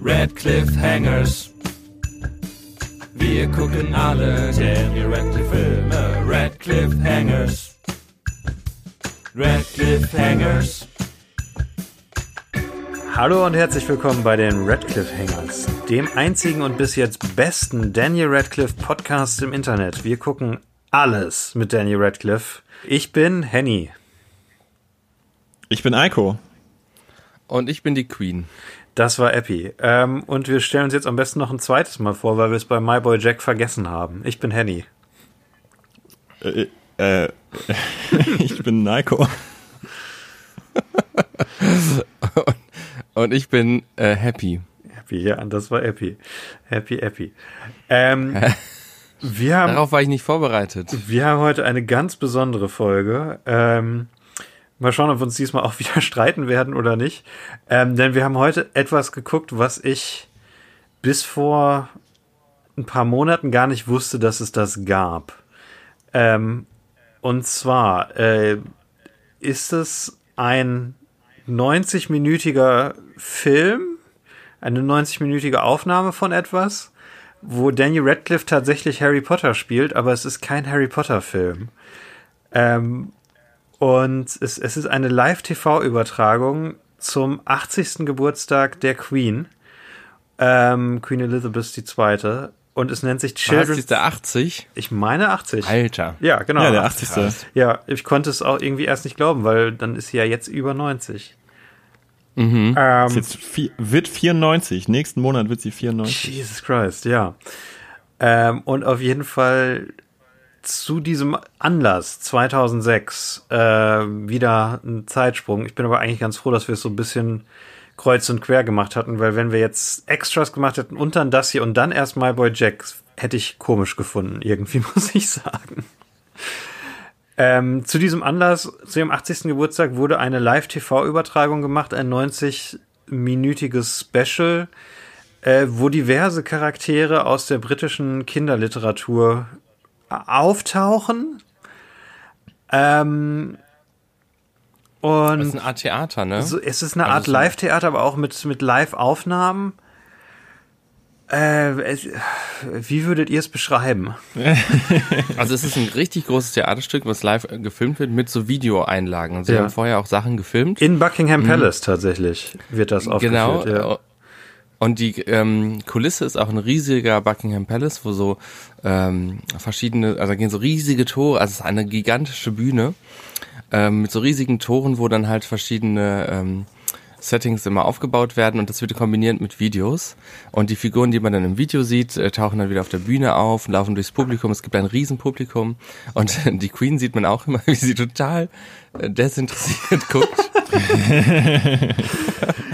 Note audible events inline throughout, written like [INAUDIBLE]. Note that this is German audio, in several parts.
Red Hangers. Wir gucken alle Daniel Radcliffe Filme. Red Hangers. Red Hangers. Hallo und herzlich willkommen bei den Radcliffe Hangers, dem einzigen und bis jetzt besten Daniel Radcliffe Podcast im Internet. Wir gucken alles mit Daniel Radcliffe. Ich bin Henny. Ich bin Eiko. Und ich bin die Queen. Das war Epi. Ähm, und wir stellen uns jetzt am besten noch ein zweites Mal vor, weil wir es bei My Boy Jack vergessen haben. Ich bin Henny. Äh, äh, [LAUGHS] ich bin Nico. und, und, ich bin äh, Happy. Happy, ja, das war Epi. Happy, Epi. Ähm, wir haben, Darauf war ich nicht vorbereitet. Wir haben heute eine ganz besondere Folge. Ähm, Mal schauen, ob wir uns diesmal auch [LAUGHS] wieder streiten werden oder nicht. Ähm, denn wir haben heute etwas geguckt, was ich bis vor ein paar Monaten gar nicht wusste, dass es das gab. Ähm, und zwar äh, ist es ein 90-minütiger Film, eine 90-minütige Aufnahme von etwas, wo Daniel Radcliffe tatsächlich Harry Potter spielt, aber es ist kein Harry Potter Film. Ähm, und es, es ist eine Live-TV-Übertragung zum 80. Geburtstag der Queen. Ähm, Queen Elizabeth II. Und es nennt sich Children's... Was, ist der 80? Ich meine 80. Alter. Ja, genau. Ja, der 80. Krass. Ja, ich konnte es auch irgendwie erst nicht glauben, weil dann ist sie ja jetzt über 90. Mhm. Ähm, jetzt vier, wird 94. Nächsten Monat wird sie 94. Jesus Christ, ja. Ähm, und auf jeden Fall zu diesem Anlass 2006 äh, wieder ein Zeitsprung. Ich bin aber eigentlich ganz froh, dass wir es so ein bisschen kreuz und quer gemacht hatten, weil wenn wir jetzt Extras gemacht hätten und dann das hier und dann erst My Boy Jack, hätte ich komisch gefunden, irgendwie [LAUGHS] muss ich sagen. Ähm, zu diesem Anlass, zu ihrem 80. Geburtstag, wurde eine Live-TV-Übertragung gemacht, ein 90-minütiges Special, äh, wo diverse Charaktere aus der britischen Kinderliteratur auftauchen. Ähm, und das ist eine Art Theater, ne? So, es ist eine also Art Live-Theater, aber auch mit, mit Live-Aufnahmen. Äh, wie würdet ihr es beschreiben? [LAUGHS] also es ist ein richtig großes Theaterstück, was live gefilmt wird mit so Videoeinlagen. Sie ja. haben vorher auch Sachen gefilmt. In Buckingham mhm. Palace mhm. tatsächlich wird das aufgeführt. Genau. Ja. Und die ähm, Kulisse ist auch ein riesiger Buckingham Palace, wo so ähm, verschiedene, also da gehen so riesige Tore, also es ist eine gigantische Bühne ähm, mit so riesigen Toren, wo dann halt verschiedene ähm, Settings immer aufgebaut werden und das wird kombiniert mit Videos. Und die Figuren, die man dann im Video sieht, äh, tauchen dann wieder auf der Bühne auf, laufen durchs Publikum. Es gibt ein Riesenpublikum und [LAUGHS] die Queen sieht man auch immer, [LAUGHS] wie sie total äh, desinteressiert guckt. [LAUGHS]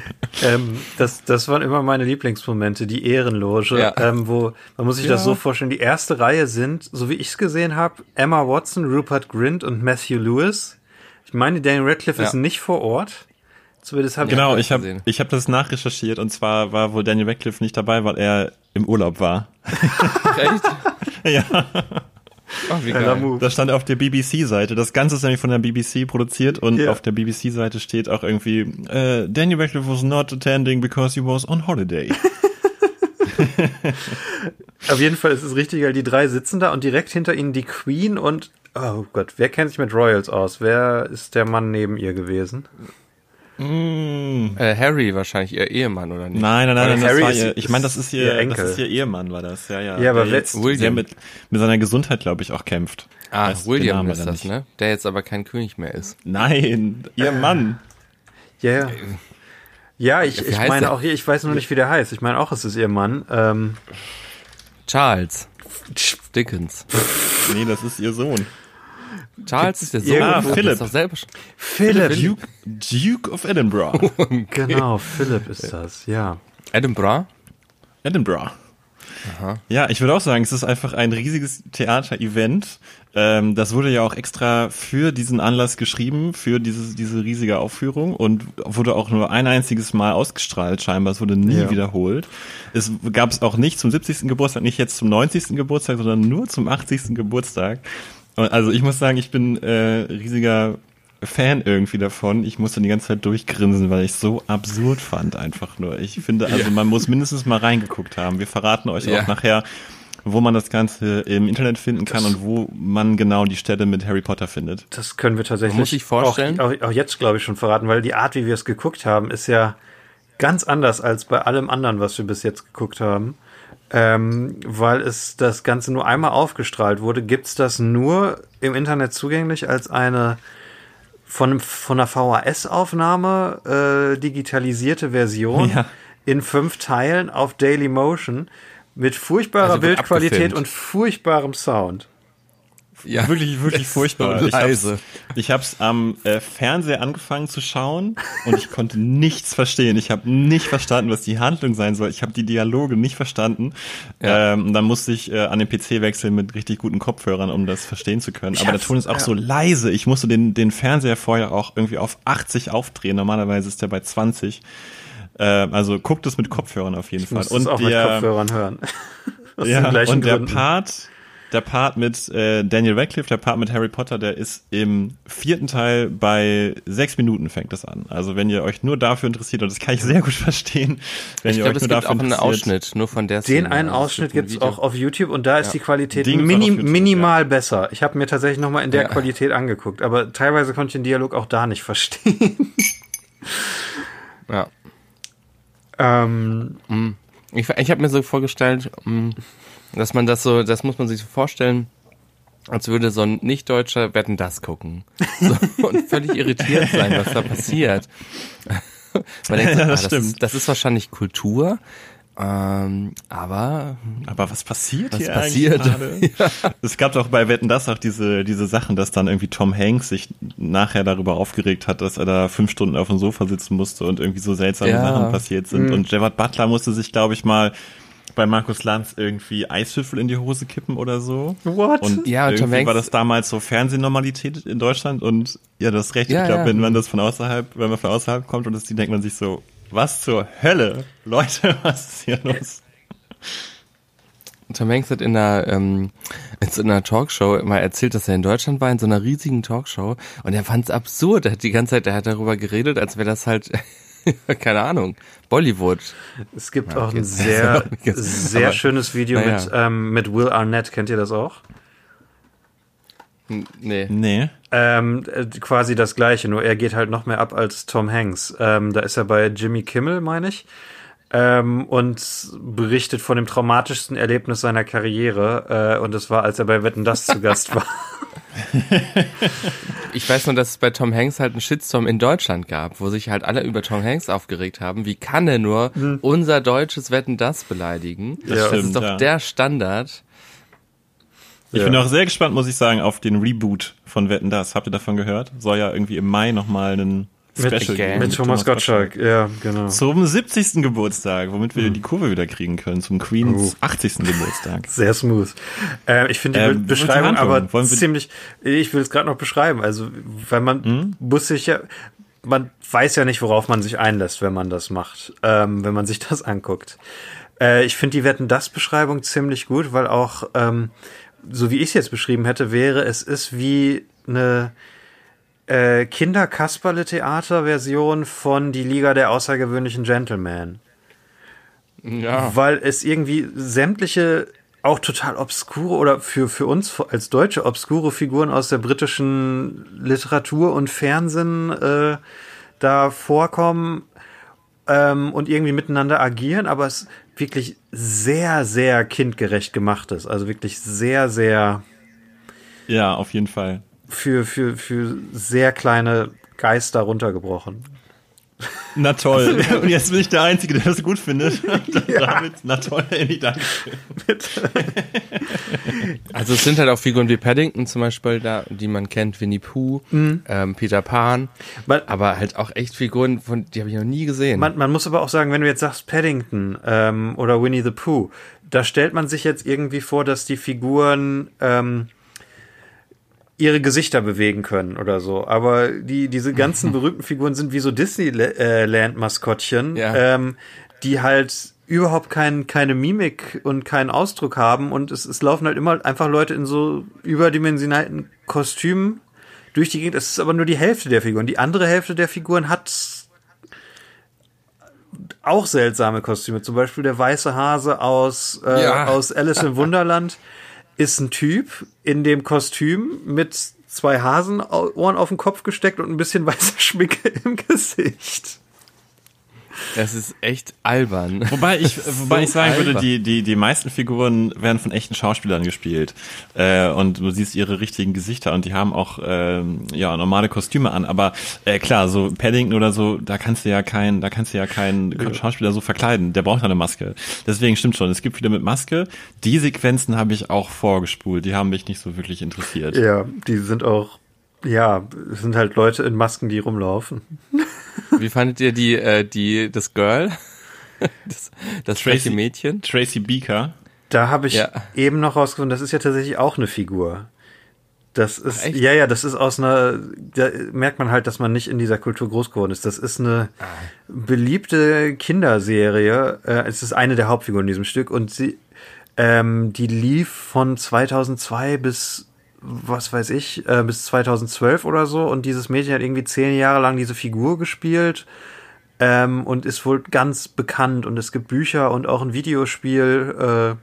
ähm, das, das waren immer meine Lieblingsmomente, die Ehrenloge, ja. ähm, wo man muss sich ja. das so vorstellen, die erste Reihe sind, so wie ich es gesehen habe, Emma Watson, Rupert Grint und Matthew Lewis. Ich meine, Daniel Radcliffe ja. ist nicht vor Ort. Zumindest hab genau, ich habe ich hab das nachrecherchiert und zwar war wohl Daniel Radcliffe nicht dabei, weil er im Urlaub war. Echt? [LAUGHS] ja. Oh, wie geil. Das stand auf der BBC-Seite. Das Ganze ist nämlich von der BBC produziert und yeah. auf der BBC-Seite steht auch irgendwie, äh, Daniel Radcliffe was not attending because he was on holiday. [LAUGHS] auf jeden Fall ist es richtig, weil die drei sitzen da und direkt hinter ihnen die Queen und, oh Gott, wer kennt sich mit Royals aus? Wer ist der Mann neben ihr gewesen? Mm. Äh, Harry wahrscheinlich ihr Ehemann oder nicht? Nein, nein, nein, nein das war ihr, ich meine, das ist ihr, ihr das ist ihr Ehemann war das, ja, ja. Ja, aber jetzt William. mit mit seiner Gesundheit, glaube ich, auch kämpft. Ah, weißt William ist das, nicht. ne? Der jetzt aber kein König mehr ist. Nein, ihr Mann. Ja, yeah. ja, ich, ich meine auch, ich weiß noch nicht, wie der heißt. Ich meine auch, es ist ihr Mann. Ähm, Charles Dickens. nee, das ist ihr Sohn. Charles ist der Sohn. Ah, Philipp. Philipp. Duke, Duke of Edinburgh. [LAUGHS] okay. Genau, Philipp ist das, ja. Edinburgh? Edinburgh. Aha. Ja, ich würde auch sagen, es ist einfach ein riesiges Theater-Event. Ähm, das wurde ja auch extra für diesen Anlass geschrieben, für dieses, diese riesige Aufführung und wurde auch nur ein einziges Mal ausgestrahlt, scheinbar. Es wurde nie ja. wiederholt. Es gab es auch nicht zum 70. Geburtstag, nicht jetzt zum 90. Geburtstag, sondern nur zum 80. Geburtstag. Also ich muss sagen, ich bin äh, riesiger Fan irgendwie davon. Ich musste die ganze Zeit durchgrinsen, weil ich es so absurd fand einfach nur. Ich finde, also man muss mindestens mal reingeguckt haben. Wir verraten euch ja. auch nachher, wo man das Ganze im Internet finden kann das und wo man genau die Stelle mit Harry Potter findet. Das können wir tatsächlich muss ich vorstellen. Auch, auch, auch jetzt, glaube ich, schon verraten, weil die Art, wie wir es geguckt haben, ist ja ganz anders als bei allem anderen, was wir bis jetzt geguckt haben. Ähm, weil es das Ganze nur einmal aufgestrahlt wurde, gibt's das nur im Internet zugänglich als eine von, von einer VHS-Aufnahme äh, digitalisierte Version ja. in fünf Teilen auf Daily Motion mit furchtbarer also Bildqualität und furchtbarem Sound. Ja, wirklich, wirklich [LAUGHS] furchtbar. So ich hab's, ich hab's am äh, Fernseher angefangen zu schauen und ich konnte nichts verstehen. Ich habe nicht verstanden, was die Handlung sein soll. Ich habe die Dialoge nicht verstanden. Ja. Ähm, dann musste ich äh, an den PC wechseln mit richtig guten Kopfhörern, um das verstehen zu können. Aber der Ton ist auch ja. so leise. Ich musste den, den Fernseher vorher auch irgendwie auf 80 aufdrehen. Normalerweise ist der bei 20. Äh, also guckt es mit Kopfhörern auf jeden ich Fall. Und auch der, mit Kopfhörern hören. [LAUGHS] ja, und der Part, der Part mit äh, Daniel Radcliffe, der Part mit Harry Potter, der ist im vierten Teil bei sechs Minuten fängt das an. Also wenn ihr euch nur dafür interessiert, und das kann ich sehr gut verstehen, wenn ich ihr glaub, euch nur dafür interessiert. auch einen Ausschnitt, nur von der Szene. Den einen also Ausschnitt gibt's auch auf YouTube und da ist ja. die Qualität mini YouTube, minimal ja. besser. Ich habe mir tatsächlich nochmal in der ja. Qualität angeguckt, aber teilweise konnte ich den Dialog auch da nicht verstehen. [LAUGHS] ja. Ähm, mm. ich ich habe mir so vorgestellt, mm, dass man das so, das muss man sich so vorstellen, als würde so ein Nicht-Deutscher Wetten das gucken. So, [LAUGHS] und völlig irritiert sein, was da passiert. [LAUGHS] man denkt, ja, das, ah, das, ist, das ist wahrscheinlich Kultur, ähm, aber aber was passiert was hier passiert? [LAUGHS] ja. Es gab doch bei Wetten das auch diese diese Sachen, dass dann irgendwie Tom Hanks sich nachher darüber aufgeregt hat, dass er da fünf Stunden auf dem Sofa sitzen musste und irgendwie so seltsame ja. Sachen passiert sind. Mhm. Und Gerard Butler musste sich, glaube ich, mal bei Markus Lanz irgendwie Eiswürfel in die Hose kippen oder so. What? Und ja, und irgendwie war das damals so Fernsehnormalität in Deutschland und ja, das recht. Ja, ich glaube, ja. wenn man das von außerhalb, wenn man von außerhalb kommt und das die denkt man sich so, was zur Hölle? Leute, [LAUGHS] was ist hier los? Tom Hanks hat in einer, ähm, in einer Talkshow mal erzählt, dass er in Deutschland war, in so einer riesigen Talkshow. Und er fand es absurd. Er hat die ganze Zeit, er hat darüber geredet, als wäre das halt, [LAUGHS] keine Ahnung, Bollywood. Es gibt ja, auch ein [LAUGHS] sehr, sehr schönes Video ja. mit, ähm, mit Will Arnett. Kennt ihr das auch? Nee. Nee. Ähm, äh, quasi das gleiche, nur er geht halt noch mehr ab als Tom Hanks. Ähm, da ist er bei Jimmy Kimmel, meine ich. Ähm, und berichtet von dem traumatischsten Erlebnis seiner Karriere. Äh, und das war, als er bei Wetten Das zu Gast war. [LAUGHS] ich weiß nur, dass es bei Tom Hanks halt einen Shitstorm in Deutschland gab, wo sich halt alle über Tom Hanks aufgeregt haben. Wie kann er nur hm. unser deutsches Wetten das beleidigen? Das, das stimmt, ist doch ja. der Standard. Ich ja. bin auch sehr gespannt, muss ich sagen, auf den Reboot von Wetten Das. Habt ihr davon gehört? Soll ja irgendwie im Mai nochmal einen Special geben. Mit Thomas Gottschalk, ja, genau. Zum 70. Geburtstag, womit wir mhm. die Kurve wieder kriegen können, zum Queens uh. 80. Geburtstag. [LAUGHS] Sehr smooth. Äh, ich finde die äh, Beschreibung aber ziemlich, ich will es gerade noch beschreiben, also, weil man mhm. muss sich ja, man weiß ja nicht, worauf man sich einlässt, wenn man das macht, ähm, wenn man sich [LAUGHS] das anguckt. Äh, ich finde die Wetten das Beschreibung ziemlich gut, weil auch, ähm, so wie ich es jetzt beschrieben hätte, wäre, es ist wie eine äh, Kinder-Kasperle-Theater-Version von Die Liga der außergewöhnlichen Gentlemen. Ja. Weil es irgendwie sämtliche auch total obskure oder für, für uns als Deutsche obskure Figuren aus der britischen Literatur und Fernsehen äh, da vorkommen ähm, und irgendwie miteinander agieren, aber es wirklich sehr, sehr kindgerecht gemacht ist. Also wirklich sehr, sehr. Ja, auf jeden Fall. Für, für, für sehr kleine Geister runtergebrochen. Na toll. [LAUGHS] Und jetzt bin ich der Einzige, der das gut findet. Ja. [LAUGHS] Damit, na toll, Andy, danke. [LAUGHS] also es sind halt auch Figuren wie Paddington zum Beispiel da, die man kennt, Winnie Pooh, mhm. ähm, Peter Pan, man, aber halt auch echt Figuren, von, die habe ich noch nie gesehen. Man, man, muss aber auch sagen, wenn du jetzt sagst Paddington ähm, oder Winnie the Pooh, da stellt man sich jetzt irgendwie vor, dass die Figuren ähm, ihre Gesichter bewegen können oder so. Aber die, diese ganzen [LAUGHS] berühmten Figuren sind wie so Disneyland-Maskottchen, ja. ähm, die halt überhaupt kein, keine Mimik und keinen Ausdruck haben und es, es laufen halt immer einfach Leute in so überdimensionalen Kostümen, durch die Gegend. Es ist aber nur die Hälfte der Figuren. Die andere Hälfte der Figuren hat auch seltsame Kostüme. Zum Beispiel der weiße Hase aus, äh, ja. aus Alice im Wunderland [LAUGHS] ist ein Typ in dem Kostüm mit zwei Hasenohren auf den Kopf gesteckt und ein bisschen [LAUGHS] weißer Schminke im Gesicht. Das ist echt albern. Wobei ich, [LAUGHS] wobei so ich sagen albern. würde, die, die, die meisten Figuren werden von echten Schauspielern gespielt. Äh, und du siehst ihre richtigen Gesichter und die haben auch äh, ja normale Kostüme an. Aber äh, klar, so Paddington oder so, da kannst du ja kein, da kannst du ja keinen ja. Schauspieler so verkleiden. Der braucht eine Maske. Deswegen stimmt schon. Es gibt viele mit Maske. Die Sequenzen habe ich auch vorgespult. Die haben mich nicht so wirklich interessiert. Ja, die sind auch ja, es sind halt Leute in Masken, die rumlaufen. [LAUGHS] Wie fandet ihr die, äh, die, das Girl? [LAUGHS] Das, das Tracy, Mädchen? Tracy Beaker. Da habe ich ja. eben noch rausgefunden, das ist ja tatsächlich auch eine Figur. Das ist, Echt? ja, ja, das ist aus einer, da merkt man halt, dass man nicht in dieser Kultur groß geworden ist. Das ist eine ah. beliebte Kinderserie. Äh, es ist eine der Hauptfiguren in diesem Stück und sie, ähm, die lief von 2002 bis was weiß ich, äh, bis 2012 oder so. Und dieses Mädchen hat irgendwie zehn Jahre lang diese Figur gespielt ähm, und ist wohl ganz bekannt. Und es gibt Bücher und auch ein Videospiel. Äh,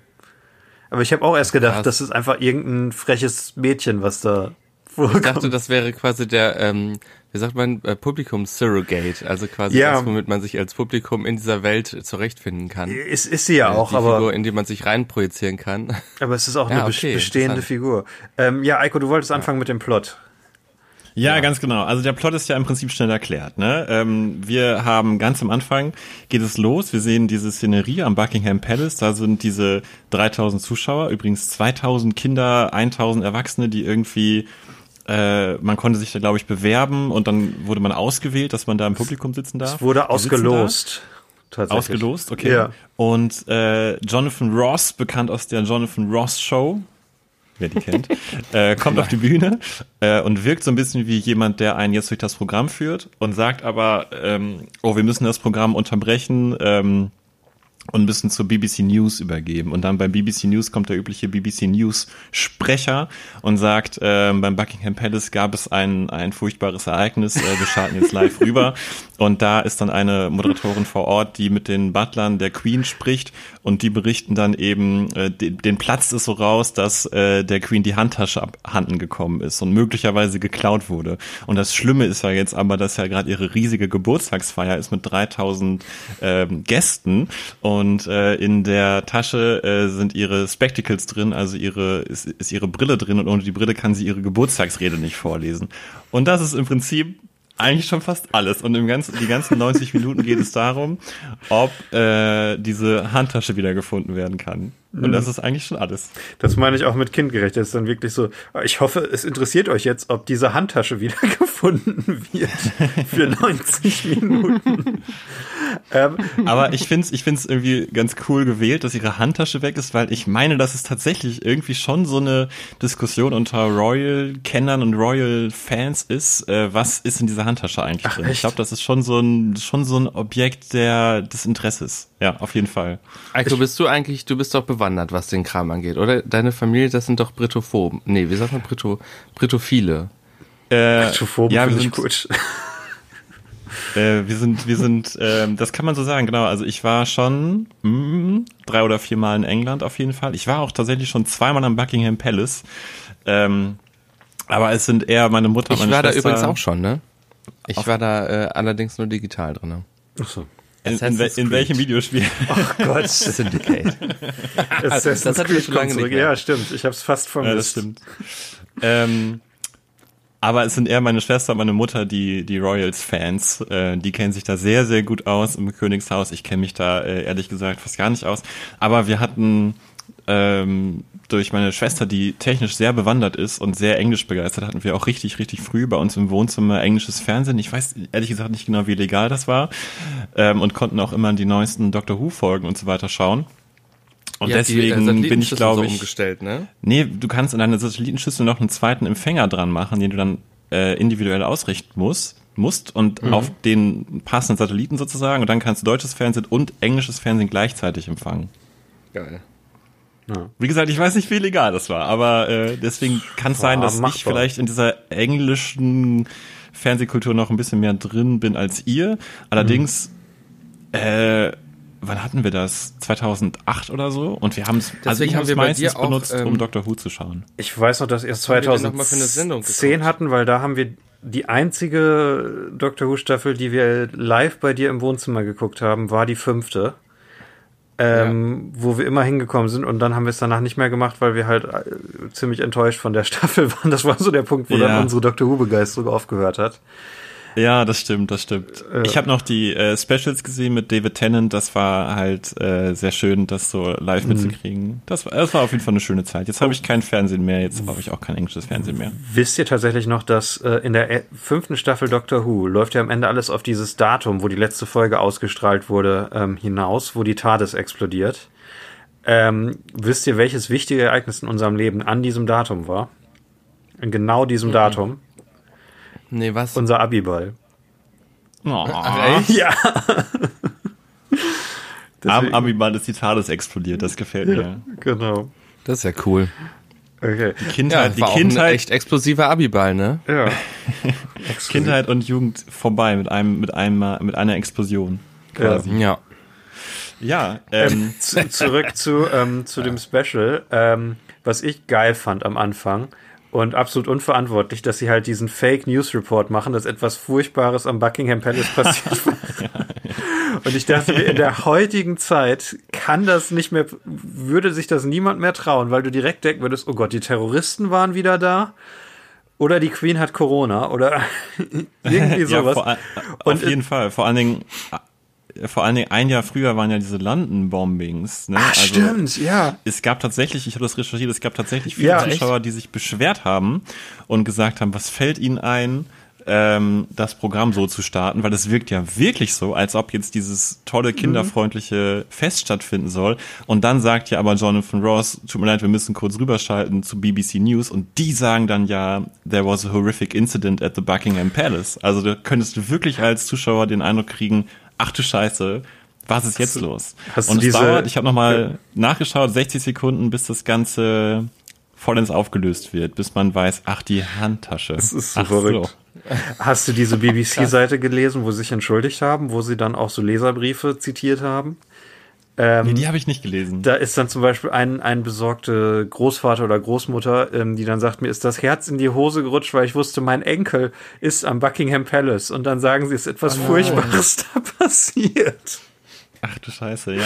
aber ich habe auch erst gedacht, Krass. das ist einfach irgendein freches Mädchen, was da vorkommt. Ich dachte, das wäre quasi der ähm, wie sagt man, äh, Publikum-Surrogate, also quasi ja. das, womit man sich als Publikum in dieser Welt zurechtfinden kann. Ist, ist sie ja äh, auch, die aber. Figur, in die man sich reinprojizieren kann. [LAUGHS] Aber es ist auch ja, eine okay, bestehende Figur. Ähm, ja, Eiko, du wolltest anfangen mit dem Plot. Ja, ja, ganz genau. Also der Plot ist ja im Prinzip schnell erklärt. Ne? Ähm, wir haben ganz am Anfang geht es los. Wir sehen diese Szenerie am Buckingham Palace. Da sind diese 3000 Zuschauer, übrigens 2000 Kinder, 1000 Erwachsene, die irgendwie äh, man konnte sich da, glaube ich, bewerben und dann wurde man ausgewählt, dass man da im Publikum sitzen darf. Es wurde ausgelost. Tatsächlich. Ausgelost, okay. Ja. Und äh, Jonathan Ross, bekannt aus der Jonathan Ross Show, wer die kennt, [LAUGHS] äh, kommt auf die Bühne äh, und wirkt so ein bisschen wie jemand, der einen jetzt durch das Programm führt und sagt aber, ähm, oh, wir müssen das Programm unterbrechen. Ähm, und müssen zur BBC News übergeben. Und dann beim BBC News kommt der übliche BBC News Sprecher und sagt, äh, beim Buckingham Palace gab es ein, ein furchtbares Ereignis, äh, wir schalten jetzt live [LAUGHS] rüber. Und da ist dann eine Moderatorin vor Ort, die mit den Butlern der Queen spricht und die berichten dann eben, äh, den, den Platz ist so raus, dass äh, der Queen die Handtasche abhanden gekommen ist und möglicherweise geklaut wurde. Und das Schlimme ist ja jetzt aber, dass ja gerade ihre riesige Geburtstagsfeier ist mit 3000 äh, Gästen und äh, in der Tasche äh, sind ihre Spectacles drin, also ihre ist, ist ihre Brille drin und ohne die Brille kann sie ihre Geburtstagsrede nicht vorlesen. Und das ist im Prinzip eigentlich schon fast alles. Und im ganzen, die ganzen 90 Minuten geht es darum, ob äh, diese Handtasche wiedergefunden werden kann. Und mhm. das ist eigentlich schon alles. Das meine ich auch mit kindgerecht. Das ist dann wirklich so, ich hoffe, es interessiert euch jetzt, ob diese Handtasche wiedergefunden [LAUGHS] wird für [LAUGHS] 90 Minuten. ähm, Aber ich finde es ich find's irgendwie ganz cool gewählt, dass ihre Handtasche weg ist, weil ich meine, dass es tatsächlich irgendwie schon so eine Diskussion unter Royal-Kennern und Royal-Fans ist. Äh, was ist in dieser Handtasche eigentlich Ach, drin? Echt? Ich glaube, das ist schon so ein, schon so ein Objekt der, des Interesses. Ja, auf jeden Fall. Eiko, bist du eigentlich, du bist doch bewandert, was den Kram angeht, oder? Deine Familie, das sind doch Britophoben. Nee, wie sagt man Brito, Britophile? Äh, Britophoben ja, wir sind gut. [LAUGHS] äh, wir sind, wir sind, äh, das kann man so sagen, genau. Also ich war schon mh, mm, drei oder vier Mal in England auf jeden Fall. Ich war auch tatsächlich schon zweimal am Buckingham Palace. Ähm, aber es sind eher meine Mutter, und meine Ich war Schwester. da übrigens auch schon, ne? Ich war da äh, allerdings nur digital drin. Ach so. In, in, in, welchem Videospiel? Ach [LAUGHS] Gott. Syndicate. [LAUGHS] Assassin's das hatten wir schon lange nicht mehr. Ja, stimmt. Ich habe es fast vermisst. Ja, das stimmt. ähm, aber es sind eher meine Schwester und meine Mutter, die, die Royals-Fans. Äh, die kennen sich da sehr, sehr gut aus im Königshaus. Ich kenne mich da äh, ehrlich gesagt fast gar nicht aus. Aber wir hatten ähm, durch meine Schwester, die technisch sehr bewandert ist und sehr englisch begeistert, hatten wir auch richtig, richtig früh bei uns im Wohnzimmer englisches Fernsehen. Ich weiß ehrlich gesagt nicht genau, wie legal das war ähm, und konnten auch immer die neuesten Doctor Who Folgen und so weiter schauen. Und ja, deswegen die, äh, bin ich, glaube ich, umgestellt, ne? Nee, du kannst in deiner Satellitenschüssel noch einen zweiten Empfänger dran machen, den du dann äh, individuell ausrichten musst musst und mhm. auf den passenden Satelliten sozusagen und dann kannst du deutsches Fernsehen und englisches Fernsehen gleichzeitig empfangen. Geil. Ja. Wie gesagt, ich weiß nicht, wie legal das war, aber äh, deswegen kann es sein, dass machbar. ich vielleicht in dieser englischen Fernsehkultur noch ein bisschen mehr drin bin als ihr. Allerdings, mhm. äh, wann hatten wir das? 2008 oder so? Und wir haben es, also ich habe es meistens auch, benutzt, ähm, um Doctor Who zu schauen. Ich weiß noch, dass ihr es 2010 hatten, weil da haben wir die einzige Doctor Who Staffel, die wir live bei dir im Wohnzimmer geguckt haben, war die fünfte ähm, ja. wo wir immer hingekommen sind und dann haben wir es danach nicht mehr gemacht, weil wir halt äh, ziemlich enttäuscht von der [LAUGHS] Staffel waren. Das war so der Punkt, wo ja. dann unsere Doctor Who-Begeisterung aufgehört hat. Ja, das stimmt, das stimmt. Äh, ich habe noch die äh, Specials gesehen mit David Tennant. Das war halt äh, sehr schön, das so live mhm. mitzukriegen. Das war, das war auf jeden Fall eine schöne Zeit. Jetzt habe ich kein Fernsehen mehr. Jetzt habe ich auch kein englisches Fernsehen mehr. Wisst ihr tatsächlich noch, dass äh, in der äh, fünften Staffel Doctor Who läuft ja am Ende alles auf dieses Datum, wo die letzte Folge ausgestrahlt wurde, ähm, hinaus, wo die TARDIS explodiert. Ähm, wisst ihr, welches wichtige Ereignis in unserem Leben an diesem Datum war? In genau diesem mhm. Datum. Nee, was? Unser Abiball. Oh. Ach, echt? Ja. [LAUGHS] Am Abiball ist die TARDIS explodiert, das gefällt mir. Ja, genau. Das ist ja cool. Okay. Die Kindheit, ja, die Kindheit. echt explosiver Abiball, ne? Ja. [LAUGHS] Kindheit und Jugend vorbei mit einem, mit einem, mit einer Explosion. Quasi. Ja. Ja. Ähm. zu, zurück zu, ähm, zu dem Special. Ähm, was ich geil fand am Anfang, und absolut unverantwortlich, dass sie halt diesen Fake News Report machen, dass etwas Furchtbares am Buckingham Palace [LAUGHS] passiert war. Und ich dachte mir, in der heutigen Zeit kann das nicht mehr, würde sich das niemand mehr trauen, weil du direkt denken würdest, oh Gott, die Terroristen waren wieder da. Oder die Queen hat Corona oder [LAUGHS] irgendwie [LAUGHS] sowas. Ja, vor, auf jeden Fall. Vor allen Dingen vor allen Dingen ein Jahr früher waren ja diese London-Bombings. Ne? Ach, also, stimmt, ja. Es gab tatsächlich, ich habe das recherchiert, es gab tatsächlich viele ja, Zuschauer, echt? die sich beschwert haben und gesagt haben, was fällt ihnen ein, ähm, das Programm so zu starten, weil es wirkt ja wirklich so, als ob jetzt dieses tolle, kinderfreundliche Fest stattfinden soll. Und dann sagt ja aber Jonathan Ross, tut mir leid, wir müssen kurz rüberschalten zu BBC News und die sagen dann ja, there was a horrific incident at the Buckingham Palace. Also da könntest du wirklich als Zuschauer den Eindruck kriegen, ach du Scheiße, was ist jetzt hast los? Hast und es diese, dauert, ich habe nochmal ja. nachgeschaut, 60 Sekunden, bis das Ganze vollends aufgelöst wird, bis man weiß, ach, die Handtasche. Das ist so ach, verrückt. So. Hast du diese [LAUGHS] BBC-Seite gelesen, wo sie sich entschuldigt haben, wo sie dann auch so Leserbriefe zitiert haben? Ähm, nee, die habe ich nicht gelesen. Da ist dann zum Beispiel ein, ein besorgte Großvater oder Großmutter, ähm, die dann sagt, mir ist das Herz in die Hose gerutscht, weil ich wusste, mein Enkel ist am Buckingham Palace. Und dann sagen sie, es ist etwas oh Furchtbares da passiert. Ach du Scheiße, ja.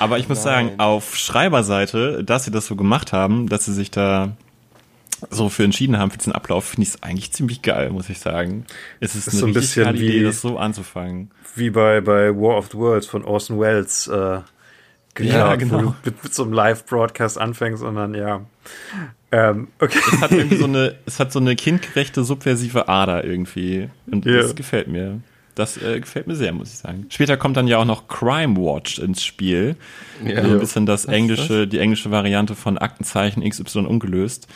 Aber ich muss Nein. sagen, auf Schreiberseite, dass sie das so gemacht haben, dass sie sich da so für entschieden haben für diesen Ablauf, finde ich es eigentlich ziemlich geil, muss ich sagen. Es ist, ist eine so ein bisschen wie, Idee, das so anzufangen. Wie bei, bei War of the Worlds von Orson Welles. Äh, Genau, ja, genau. Wo du mit, mit so einem Live-Broadcast anfängst und dann, ja. Ähm, okay. Es hat irgendwie so eine, [LAUGHS] es hat so eine kindgerechte, subversive Ader irgendwie. Und yeah. das gefällt mir. Das äh, gefällt mir sehr, muss ich sagen. Später kommt dann ja auch noch Crime Watch ins Spiel. Ja. Also ein bisschen das englische, die englische Variante von Aktenzeichen XY ungelöst.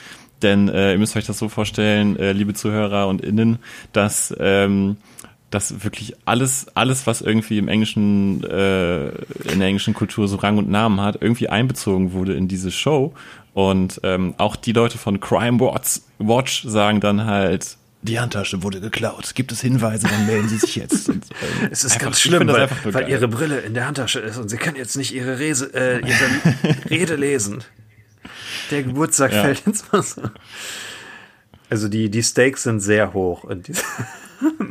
Denn äh, ihr müsst euch das so vorstellen, äh, liebe Zuhörer und Innen, dass ähm, dass wirklich alles, alles, was irgendwie im englischen, äh, in der englischen Kultur so Rang und Namen hat, irgendwie einbezogen wurde in diese Show. Und ähm, auch die Leute von Crime Watch, Watch sagen dann halt, die Handtasche wurde geklaut. Gibt es Hinweise, dann melden Sie sich jetzt. [LAUGHS] Und, ähm, es ist einfach, ganz schlimm, weil, weil Ihre Brille in der Handtasche ist und Sie können jetzt nicht Ihre, Rese, äh, ihre [LAUGHS] Rede lesen. Der Geburtstag ja. fällt ins Wasser. Also die, die Stakes sind sehr hoch. Und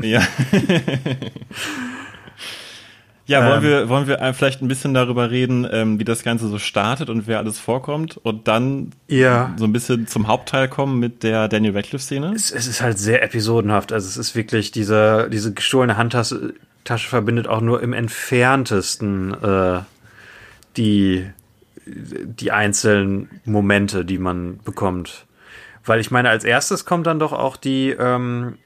ja. Ja, wollen ähm, wir, wollen wir vielleicht ein bisschen darüber reden, ähm, wie das Ganze so startet und wer alles vorkommt und dann ja. so ein bisschen zum Hauptteil kommen mit der Daniel Radcliffe-Szene? Es, es, ist halt sehr episodenhaft. Also es ist wirklich diese, diese gestohlene Handtasche Tasche verbindet auch nur im entferntesten äh, die, die einzelnen Momente, die man bekommt. Weil ich meine, als erstes kommt dann doch auch die, ähm,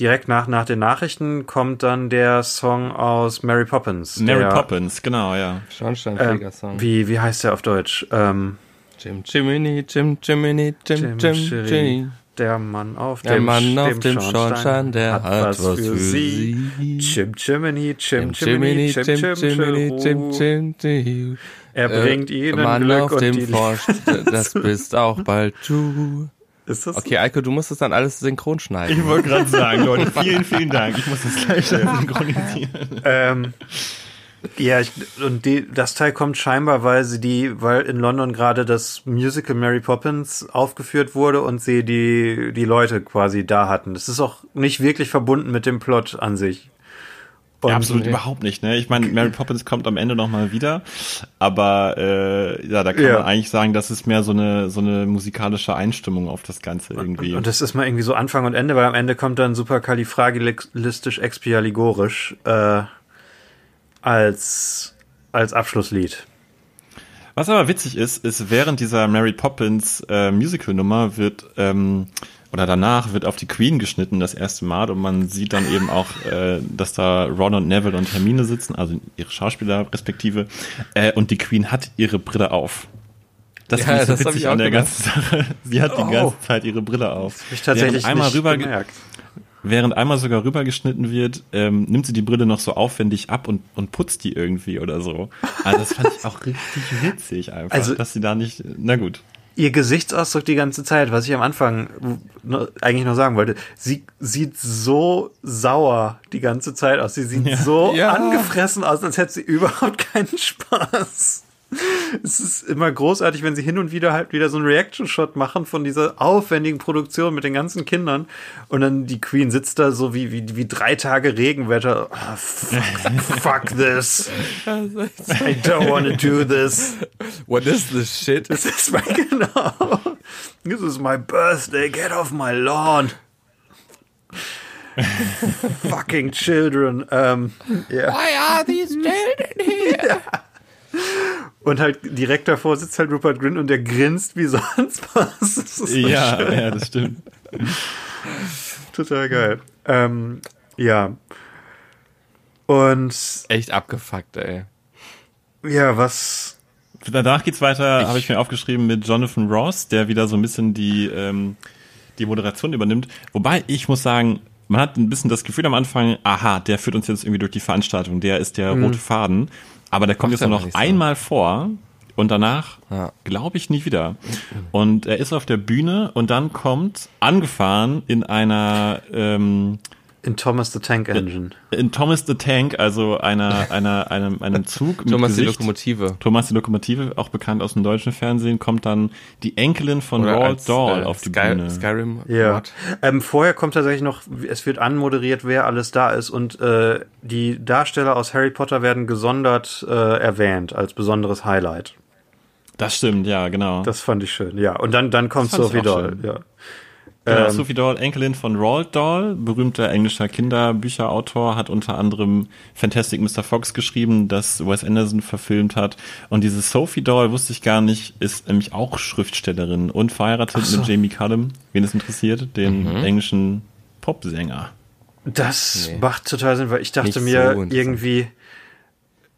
direkt nach, nach den Nachrichten kommt dann der Song aus Mary Poppins. Mary der, Poppins, genau, ja. Schornsteinfeger-Song. Äh, wie, wie heißt der auf Deutsch? Ähm, Jim Jiminy, Jim Jiminy, Jim Jim, Jim Jiminy. Der Mann auf der dem, Mann auf dem, dem Schornstein, Schornstein, der hat, was, für, sie. sie. Chim Chimney, Chim Chimney, Chim, Chim Chimney, Chim, Chim Chim, Er bringt äh, ihnen Mann Glück auf und dem die Forst, das bist auch bald du. Ist das Okay, Eiko, du musst das dann alles synchron schneiden. Ich wollte gerade sagen, [LAUGHS] Leute, vielen, vielen Dank. Ich muss das gleich synchronisieren. Ähm, ja, ich, und die, das Teil kommt scheinbar, weil sie die, weil in London gerade das Musical Mary Poppins aufgeführt wurde und sie die, die Leute quasi da hatten. Das ist auch nicht wirklich verbunden mit dem Plot an sich. Und Ja, absolut überhaupt nicht. Ne? Ich meine, Mary Poppins kommt am Ende nochmal wieder, aber äh, ja, da kann Ja. man eigentlich sagen, das ist mehr so eine so eine musikalische Einstimmung auf das Ganze irgendwie. Und das ist mal irgendwie so Anfang und Ende, weil am Ende kommt dann superkalifragilistisch expialigorisch äh, als als Abschlusslied. Was aber witzig ist, ist während dieser Mary Poppins äh, Musical-Nummer wird ähm, oder danach wird auf die Queen geschnitten das erste Mal und man sieht dann eben auch, [LAUGHS] äh, dass da Ron und Neville und Hermine sitzen, also ihre Schauspieler respektive, äh, und die Queen hat ihre Brille auf. Das Ja, ich so das witzig an der gedacht. ganzen Sache. [LAUGHS] Sie hat die Oh. ganze Zeit ihre Brille auf. Hab ich tatsächlich Während einmal nicht rüber gemerkt. Während einmal sogar rübergeschnitten wird, ähm, nimmt sie die Brille noch so aufwendig ab und, und putzt die irgendwie oder so. Also das fand ich auch richtig witzig einfach, Also- dass sie da nicht, na gut. Ihr Gesichtsausdruck die ganze Zeit, was ich am Anfang nur- eigentlich noch sagen wollte, sie sieht so sauer die ganze Zeit aus. Sie sieht Ja. so Ja. angefressen aus, als hätte sie [LAUGHS] überhaupt keinen Spaß. Es ist immer großartig, wenn sie hin und wieder halt wieder so einen Reaction-Shot machen von dieser aufwendigen Produktion mit den ganzen Kindern. Und dann die Queen sitzt da so wie, wie, wie drei Tage Regenwetter. Ah, fuck, fuck this. I don't want to do this. What is this shit? Das ist mein genau. This is my birthday. Get off my lawn. Fucking children. Ähm, ja. Why are these children here? Und halt direkt davor sitzt halt Rupert Grint und der grinst wie [LAUGHS] sonst was. Das ist so Ja, schön. ja, das stimmt. Total geil. Ähm, ja. Und Echt abgefuckt, ey. ja, was. Danach geht's weiter, habe ich mir aufgeschrieben, mit Jonathan Ross, der wieder so ein bisschen die, ähm, die Moderation übernimmt. Wobei, ich muss sagen, man hat ein bisschen das Gefühl am Anfang, aha, der führt uns jetzt irgendwie durch die Veranstaltung, der ist der rote Faden. Aber der kommt Macht jetzt nur noch so. einmal vor und danach Ja. glaube ich nie wieder. Und er ist auf der Bühne und dann kommt angefahren in einer ähm, In Thomas the Tank Engine. in Thomas the Tank, also einer einer einem einem [LAUGHS] Zug mit Thomas die Gesicht. Lokomotive. Thomas die Lokomotive, auch bekannt aus dem deutschen Fernsehen, kommt dann die Enkelin von Oder Roald Dahl äh, auf die Sky Bühne. Skyrim. Ja. Ähm, vorher kommt tatsächlich noch, es wird anmoderiert, wer alles da ist und äh, die Darsteller aus Harry Potter werden gesondert äh, erwähnt als besonderes Highlight. Das stimmt, ja, genau. Das fand ich schön, ja. Und dann, dann kommt Sophie Doll, schön. ja. Genau, ähm, Sophie Dahl, Enkelin von Roald Dahl, berühmter englischer Kinderbücherautor, hat unter anderem Fantastic Mr. Fox geschrieben, das Wes Anderson verfilmt hat. Und diese Sophie Dahl, wusste ich gar nicht, ist nämlich auch Schriftstellerin und verheiratet so. mit Jamie Cullum, wen es interessiert, den Mhm. englischen Popsänger. Das Nee. macht total Sinn, weil ich dachte Nicht so mir irgendwie,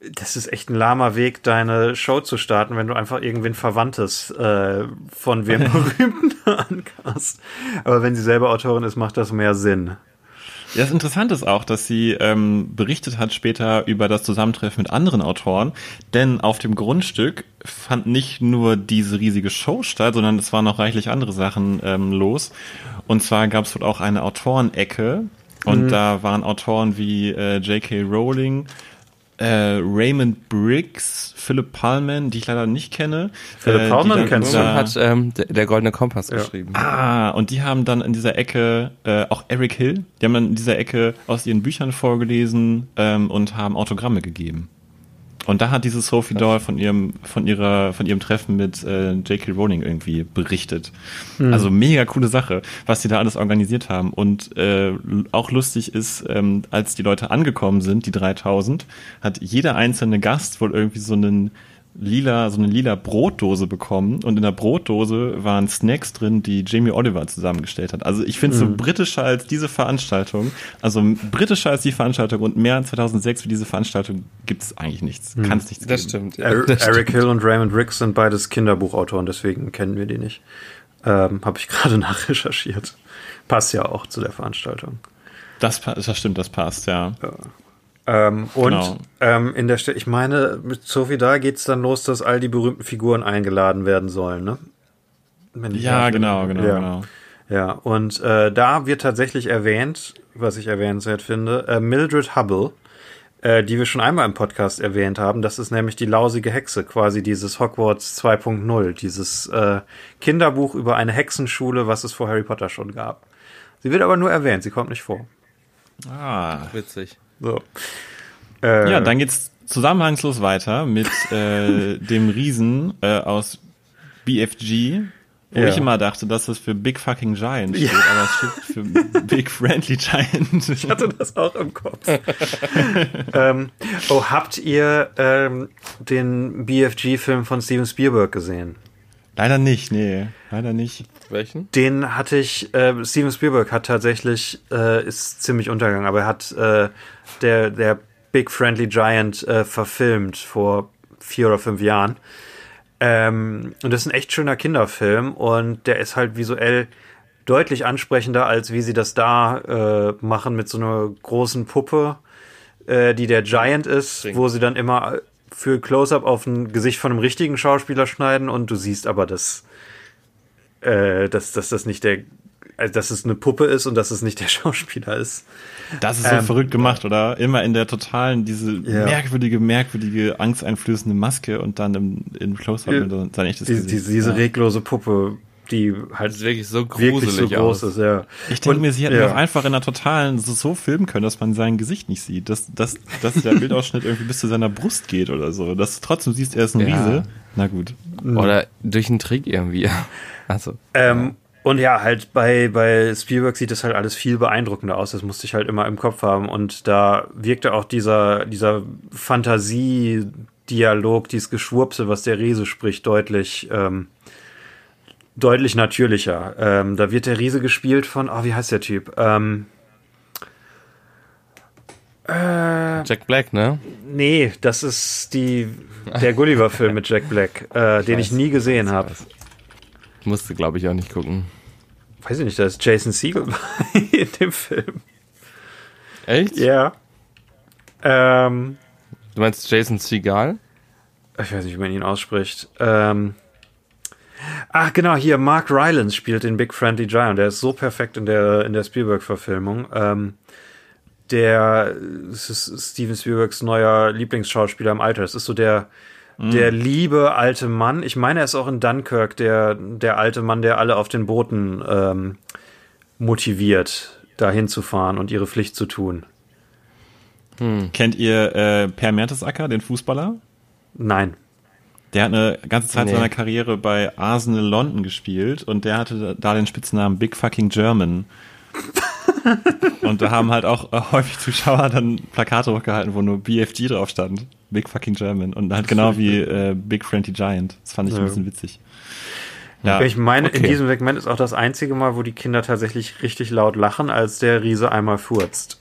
das ist echt ein lahmer Weg, deine Show zu starten, wenn du einfach irgendwen Verwandtes äh, von wem [LAUGHS] Berühmten ankast. Aber wenn sie selber Autorin ist, macht das mehr Sinn. Ja, das Interessante ist auch, dass sie ähm, berichtet hat später über das Zusammentreffen mit anderen Autoren, denn auf dem Grundstück fand nicht nur diese riesige Show statt, sondern es waren noch reichlich andere Sachen ähm, los. Und zwar gab es dort auch eine Autorenecke und da waren Autoren wie äh, J.K. Rowling, äh, Raymond Briggs, Philip Pullman, die ich leider nicht kenne. Philip äh, Pullman kennst du. hat ähm, der, der Goldene Kompass Ja. geschrieben. Ah, und die haben dann in dieser Ecke, äh, auch Eric Hill, die haben dann in dieser Ecke aus ihren Büchern vorgelesen ähm, und haben Autogramme gegeben. Und da hat diese Sophie Dahl von ihrem, von ihrer, von ihrem Treffen mit äh, J.K. Rowling irgendwie berichtet. Also mega coole Sache, was die da alles organisiert haben. Und äh, auch lustig ist, ähm, als die Leute angekommen sind, die 3000, hat jeder einzelne Gast wohl irgendwie so einen lila, so eine lila Brotdose bekommen und in der Brotdose waren Snacks drin, die Jamie Oliver zusammengestellt hat. Also ich finde so britischer als diese Veranstaltung, also britischer als die Veranstaltung und mehr als 2006 wie diese Veranstaltung gibt's eigentlich nichts. Kann es nichts Das geben. stimmt. Er Das Eric stimmt. Hill und Raymond Briggs sind beides Kinderbuchautoren, deswegen kennen wir die nicht. Ähm, Habe ich [LAUGHS] gerade nachrecherchiert. Passt ja auch zu der Veranstaltung. Das, das stimmt, das passt, ja. ja. Ähm, und genau. ähm, in der Stelle, ich meine, mit Sophie da geht es dann los, dass all die berühmten Figuren eingeladen werden sollen, ne? ja, genau, genau, ja. genau. Ja, und äh, da wird tatsächlich erwähnt, was ich erwähnenswert finde, äh, Mildred Hubble, äh, die wir schon einmal im Podcast erwähnt haben. Das ist nämlich die lausige Hexe, quasi dieses Hogwarts 2.0, dieses äh, Kinderbuch über eine Hexenschule, was es vor Harry Potter schon gab. Sie wird aber nur erwähnt, sie kommt nicht vor. Ah, witzig. So. Äh, ja, dann geht's zusammenhangslos weiter mit [LAUGHS] äh, dem Riesen äh, aus BFG, wo ja. ich immer dachte, dass das für Big Fucking Giant steht, ja. aber es steht für Big Friendly Giant. [LAUGHS] Ich hatte das auch im Kopf. [LAUGHS] ähm, oh, habt ihr ähm, den BFG-Film von Steven Spielberg gesehen? Leider nicht, nee, leider nicht. Welchen? Den hatte ich, äh, Steven Spielberg hat tatsächlich, äh, ist ziemlich untergegangen, aber er hat äh, der, der Big Friendly Giant äh, verfilmt vor vier oder fünf Jahren. Ähm, und das ist ein echt schöner Kinderfilm und der ist halt visuell deutlich ansprechender, als wie sie das da äh, machen mit so einer großen Puppe, äh, die der Giant ist, Ding. wo sie dann immer für Close-up auf ein Gesicht von einem richtigen Schauspieler schneiden und du siehst aber, dass, äh, dass, dass das nicht der, also dass es eine Puppe ist und dass es nicht der [LAUGHS] Schauspieler ist. Das ist so ähm, verrückt gemacht, oder? Immer in der totalen, diese ja. merkwürdige, merkwürdige, angsteinflößende Maske und dann im, im Close-Up ja. sein echtes die, Gesicht. Diese, diese ja. reglose Puppe, die halt das ist wirklich so gruselig wirklich so groß aus. ist, ja. Ich denke mir, sie hätten ja. auch einfach in der totalen so, so filmen können, dass man sein Gesicht nicht sieht, dass, dass, dass der [LAUGHS] Bildausschnitt irgendwie bis zu seiner Brust geht oder so, dass du trotzdem siehst, er ist ein ja. Riese. Na gut. Oder durch einen Trick irgendwie. Also. Ähm, und ja, halt bei, bei Spielberg sieht das halt alles viel beeindruckender aus. Das musste ich halt immer im Kopf haben. Und da wirkte auch dieser, dieser Fantasie-Dialog, dieses Geschwurpse, was der Riese spricht, deutlich, ähm, deutlich natürlicher. Ähm, da wird der Riese gespielt von, oh, wie heißt der Typ? Ähm, äh, Jack Black, ne? Nee, das ist die, der Gulliver-Film mit Jack Black, äh, den ich nie gesehen habe. Musste, glaube ich, auch nicht gucken. Weiß ich nicht, da ist Jason Siegel [LAUGHS] in dem Film. Echt? Ja. Ähm, du meinst Jason Seagal? Ich weiß nicht, wie man ihn ausspricht. Ähm, ach, genau, hier, Mark Rylance spielt den Big Friendly Giant. Der ist so perfekt in der, in der Spielberg-Verfilmung. Ähm, der ist Steven Spielbergs neuer Lieblingsschauspieler im Alter. Das ist so der, Mhm. Der liebe alte Mann, ich meine, er ist auch in Dunkirk der, der alte Mann, der alle auf den Booten ähm, motiviert, dahin zu fahren und ihre Pflicht zu tun. Hm. Kennt ihr äh, Per Mertesacker, den Fußballer? Nein. Der hat eine ganze Zeit nee. seiner Karriere bei Arsenal London gespielt und der hatte da den Spitznamen Big Fucking German. [LAUGHS] und da haben halt auch äh, häufig Zuschauer dann Plakate hochgehalten, wo nur BFG drauf stand. Big fucking German. Und halt genau [LAUGHS] wie äh, Big Friendly Giant. Das fand ich ja. ein bisschen witzig. Ja, ich meine, okay. in diesem Segment ist auch das einzige Mal, wo die Kinder tatsächlich richtig laut lachen, als der Riese einmal furzt.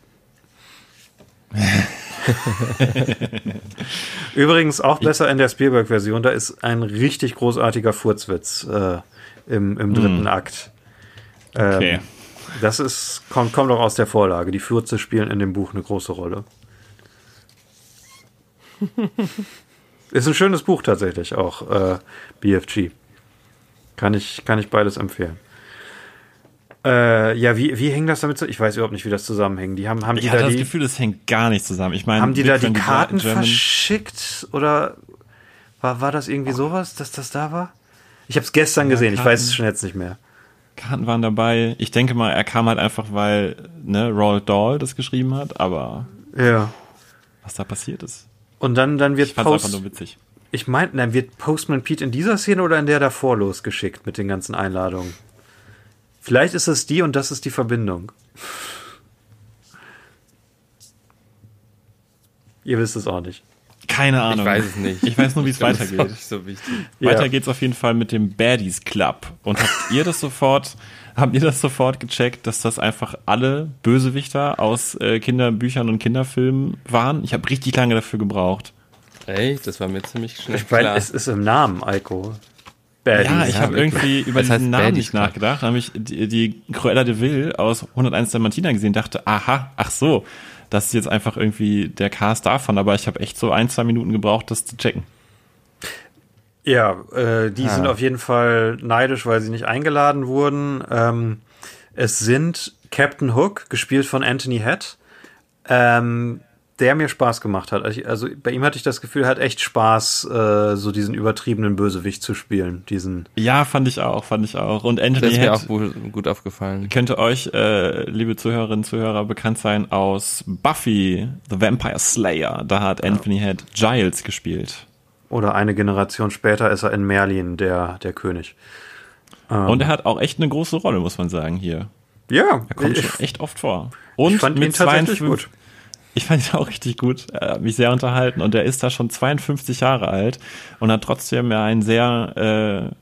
[LAUGHS] Übrigens auch besser in der Spielberg-Version. Da ist ein richtig großartiger Furzwitz äh, im, im dritten mm. Akt. Ähm, okay. Das ist, kommt, kommt auch aus der Vorlage. Die Fürze spielen in dem Buch eine große Rolle. [LAUGHS] ist ein schönes Buch tatsächlich auch, äh, BFG. Kann ich, kann ich beides empfehlen. Äh, ja, wie, wie hängt das damit zusammen? Ich weiß überhaupt nicht, wie das zusammenhängt. Die haben, haben ich die hatte da das Gefühl, das hängt gar nicht zusammen. Ich meine, haben die da die Karten verschickt oder war, war das irgendwie sowas, dass das da war? Ich habe es gestern ja, gesehen, Karten. ich weiß es schon jetzt nicht mehr. Karten waren dabei. Ich denke mal, er kam halt einfach, weil ne, Roald Dahl das geschrieben hat, aber ja. was da passiert ist. Und dann, dann wird ich Post einfach nur witzig. Ich meine, dann wird Postman Pete in dieser Szene oder in der davor losgeschickt mit den ganzen Einladungen. Vielleicht ist es die und das ist die Verbindung. Ihr wisst es auch nicht. Keine Ahnung. Ich weiß es nicht. Ich weiß nur, wie es weitergeht. So Weiter ja. geht's auf jeden Fall mit dem Baddies Club. Und habt ihr das sofort, [LAUGHS] habt ihr das sofort gecheckt, dass das einfach alle Bösewichter aus äh, Kinderbüchern und Kinderfilmen waren? Ich habe richtig lange dafür gebraucht. Ey, das war mir ziemlich schnell ich mein, klar. Es ist im Namen, Eiko. Baddies. Ja, ich habe irgendwie über das diesen Namen nicht nachgedacht. Dann habe ich die, die Cruella de Vil aus 101 Dalmatiner gesehen, dachte, aha, ach so, das ist jetzt einfach irgendwie der Cast davon, aber ich habe echt so ein, zwei Minuten gebraucht, das zu checken. Ja, äh, die ah. sind auf jeden Fall neidisch, weil sie nicht eingeladen wurden. Ähm, es sind Captain Hook, gespielt von Anthony Head, ähm, der mir Spaß gemacht hat. Also, also bei ihm hatte ich das Gefühl, er hat echt Spaß, äh, so diesen übertriebenen Bösewicht zu spielen. Diesen ja, fand ich auch, fand ich auch. Und Anthony das ist mir auch gut aufgefallen. Könnte euch, äh, liebe Zuhörerinnen und Zuhörer, bekannt sein aus Buffy, The Vampire Slayer. Da hat Anthony ja. Head Giles gespielt. Oder eine Generation später ist er in Merlin der, der König. Ähm, und er hat auch echt eine große Rolle, muss man sagen, hier. Ja. Er kommt ich, schon echt oft vor. Und ich fand mit ihn tatsächlich 52, gut. Ich fand ihn auch richtig gut. Er hat mich sehr unterhalten und er ist da schon 52 Jahre alt und hat trotzdem ja einen sehr äh,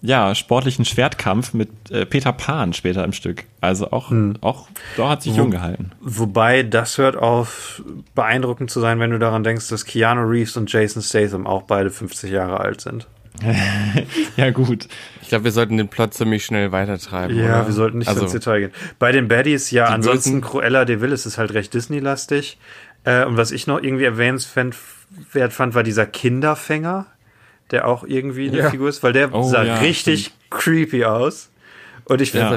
ja, sportlichen Schwertkampf mit äh, Peter Pan später im Stück. Also auch, hm. auch da hat sich Wo, jung gehalten. Wobei das hört auf beeindruckend zu sein, wenn du daran denkst, dass Keanu Reeves und Jason Statham auch beide 50 Jahre alt sind. [LAUGHS] ja, gut. Ich glaube, wir sollten den Plot ziemlich schnell weitertreiben. Ja, oder? wir sollten nicht also, ins Detail gehen. Bei den Baddies, ja, ansonsten Cruella de Vil ist es halt recht Disney-lastig. Äh, und was ich noch irgendwie erwähnenswert fand, war dieser Kinderfänger, der auch irgendwie eine ja. Figur ist, weil der oh, sah ja, richtig stimmt. creepy aus. Und ich, ja.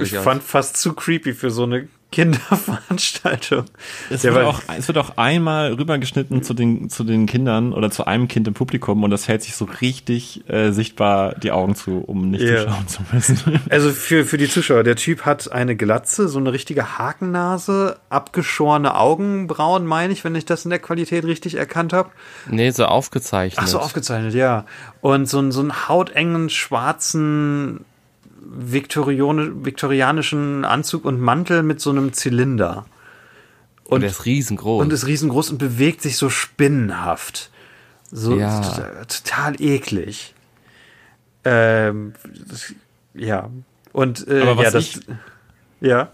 ich fand fast zu creepy für so eine Kinderveranstaltung. Es wird, auch, es wird auch einmal rübergeschnitten zu den, zu den Kindern oder zu einem Kind im Publikum und das hält sich so richtig äh, sichtbar die Augen zu, um nicht yeah. zuschauen zu müssen. [LAUGHS] Also für, für die Zuschauer, der Typ hat eine Glatze, so eine richtige Hakennase, abgeschorene Augenbrauen, meine ich, wenn ich das in der Qualität richtig erkannt habe. Nee, so aufgezeichnet. Ach so, aufgezeichnet, ja. Und so, so einen hautengen, schwarzen viktorianischen Anzug und Mantel mit so einem Zylinder. Und, und er ist riesengroß. Und ist riesengroß und bewegt sich so spinnenhaft. So ja. total, total eklig. Ähm, ja. Und äh, ja, das. Ich, ja.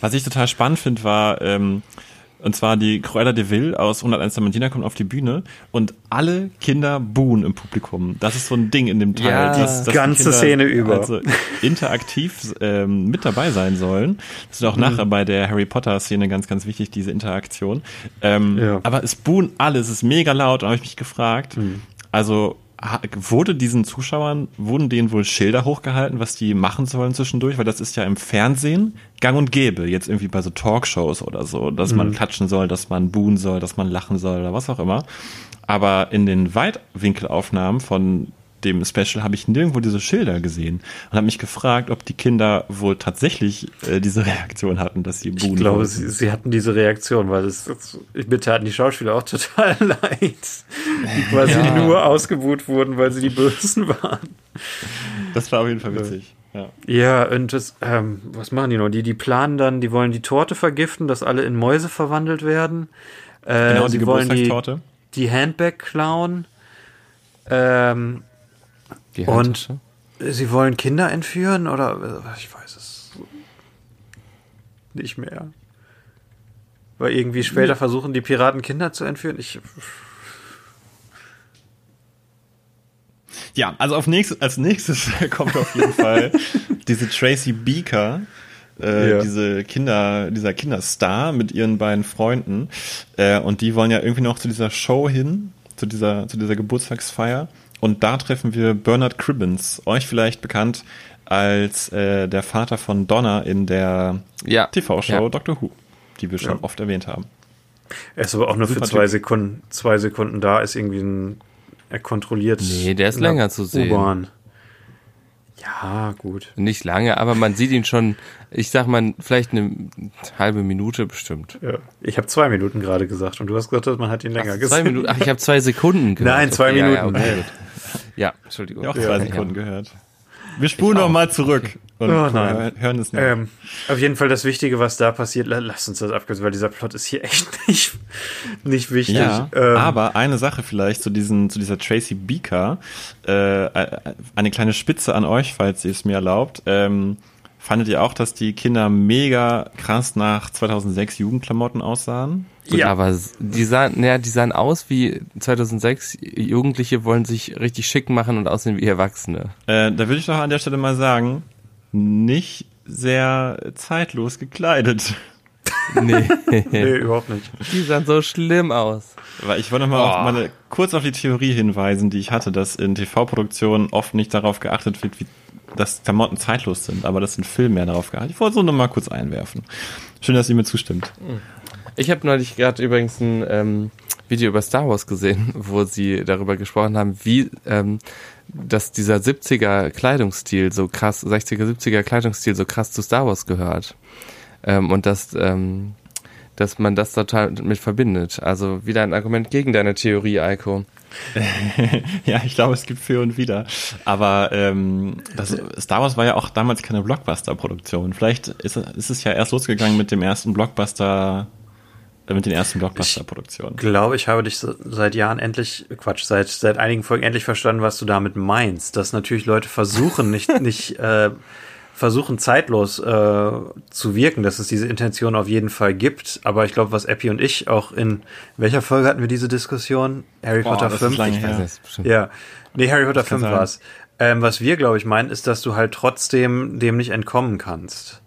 Was ich total spannend finde, war, ähm, und zwar die Cruella de Vil aus 101 Dalmatiner kommt auf die Bühne und alle Kinder buhen im Publikum. Das ist so ein Ding in dem Teil. Ja, dass, dass ganze Kinder Szene über. Also interaktiv ähm, mit dabei sein sollen. Das ist auch mhm. nachher bei der Harry Potter Szene ganz, ganz wichtig, diese Interaktion. Ähm, ja. Aber es buhen alle, es ist mega laut. Da habe ich mich gefragt, mhm. also wurde diesen Zuschauern, wurden denen wohl Schilder hochgehalten, was die machen sollen zwischendurch? Weil das ist ja im Fernsehen gang und gäbe, jetzt irgendwie bei so Talkshows oder so, dass mhm. man klatschen soll, dass man buhen soll, dass man lachen soll oder was auch immer. Aber in den Weitwinkelaufnahmen von dem Special habe ich nirgendwo diese Schilder gesehen und habe mich gefragt, ob die Kinder wohl tatsächlich äh, diese [LAUGHS] Reaktion hatten, dass sie buhen. Ich glaube, sie, sie, hatten diese Reaktion, weil es, mir taten die Schauspieler auch [LAUGHS] total leid, die quasi ja. nur ausgebuht wurden, weil sie die Bösen [LAUGHS] waren. Das war auf jeden Fall witzig. Ja, ja und das, ähm, was machen die noch? Die, die planen dann, die wollen die Torte vergiften, dass alle in Mäuse verwandelt werden. Äh, genau, die wollen die, die Handbag klauen. Ähm, und sie wollen Kinder entführen oder ich weiß es nicht mehr. Weil irgendwie später versuchen die Piraten Kinder zu entführen. Ich ja, also auf nächstes, als nächstes [LAUGHS] kommt auf jeden Fall [LAUGHS] diese Tracy Beaker, äh, ja. diese Kinder, dieser Kinderstar mit ihren beiden Freunden. Äh, und die wollen ja irgendwie noch zu dieser Show hin, zu dieser, zu dieser Geburtstagsfeier. Und da treffen wir Bernard Cribbins, euch vielleicht bekannt als äh, der Vater von Donna in der ja. TV-Show ja. Doctor Who, die wir schon ja. oft erwähnt haben. Er ist aber auch nur Super für zwei Sekunden, zwei Sekunden da, ist irgendwie ein, er kontrolliert. Nee, der ist länger zu sehen. U-Bahn. Ja, gut. Nicht lange, aber man sieht ihn schon, ich sag mal, vielleicht eine halbe Minute bestimmt. Ja. Ich habe zwei Minuten gerade gesagt und du hast gesagt, man hat ihn länger ach, gesehen. Zwei Minuten, ach, ich habe zwei Sekunden [LAUGHS] gehört. Nein, zwei okay, Minuten. Ja, okay. Ja, Entschuldigung. Ich auch zwei Sekunden gehört. Wir spulen noch mal zurück und oh, nein. hören es nicht. Ähm, auf jeden Fall das Wichtige, was da passiert, lass uns das abkürzen, weil dieser Plot ist hier [LAUGHS] echt nicht, nicht wichtig. Ja, ähm, aber eine Sache vielleicht zu, diesen, zu dieser Tracy Beaker, äh, eine kleine Spitze an euch, falls ihr es mir erlaubt. Ähm, fandet ihr auch, dass die Kinder mega krass nach 2006 Jugendklamotten aussahen? Ja. Aber die sahen, ja, die sahen aus wie 2006. Jugendliche wollen sich richtig schick machen und aussehen wie Erwachsene. Äh, da würde ich doch an der Stelle mal sagen, nicht sehr zeitlos gekleidet. [LAUGHS] Nee. [LAUGHS] nee, überhaupt nicht. Die sahen so schlimm aus. Weil ich wollte noch mal, oh. auf kurz auf die Theorie hinweisen, die ich hatte, dass in TV-Produktionen oft nicht darauf geachtet wird, wie, dass Klamotten zeitlos sind, aber dass in Filmen mehr darauf geachtet Ich wollte so noch mal kurz einwerfen. Schön, dass ihr mir zustimmt. Ich habe neulich gerade übrigens ein ähm, Video über Star Wars gesehen, [LAUGHS] wo sie darüber gesprochen haben, wie ähm, dass dieser 70er Kleidungsstil so krass, 60er, 70er Kleidungsstil so krass zu Star Wars gehört. Ähm, und dass, ähm, dass man das total mit verbindet. Also wieder ein Argument gegen deine Theorie, Eiko. [LAUGHS] ja, ich glaube, es gibt für und wieder. Aber ähm, das, Star Wars war ja auch damals keine Blockbuster-Produktion. Vielleicht ist, ist es ja erst losgegangen mit dem ersten Blockbuster mit den ersten Blockbuster-Produktionen. Ich glaube, ich habe dich seit Jahren endlich, Quatsch, seit, seit einigen Folgen endlich verstanden, was du damit meinst. Dass natürlich Leute versuchen, nicht, [LAUGHS] nicht äh, versuchen zeitlos äh, zu wirken, dass es diese Intention auf jeden Fall gibt. Aber ich glaube, was Epi und ich auch in welcher Folge hatten wir diese Diskussion? Harry Boah, Potter 5? ich her. Ja. Nee, Harry Potter 5 war es. Ähm, was wir, glaube ich, meinen, ist, dass du halt trotzdem dem nicht entkommen kannst.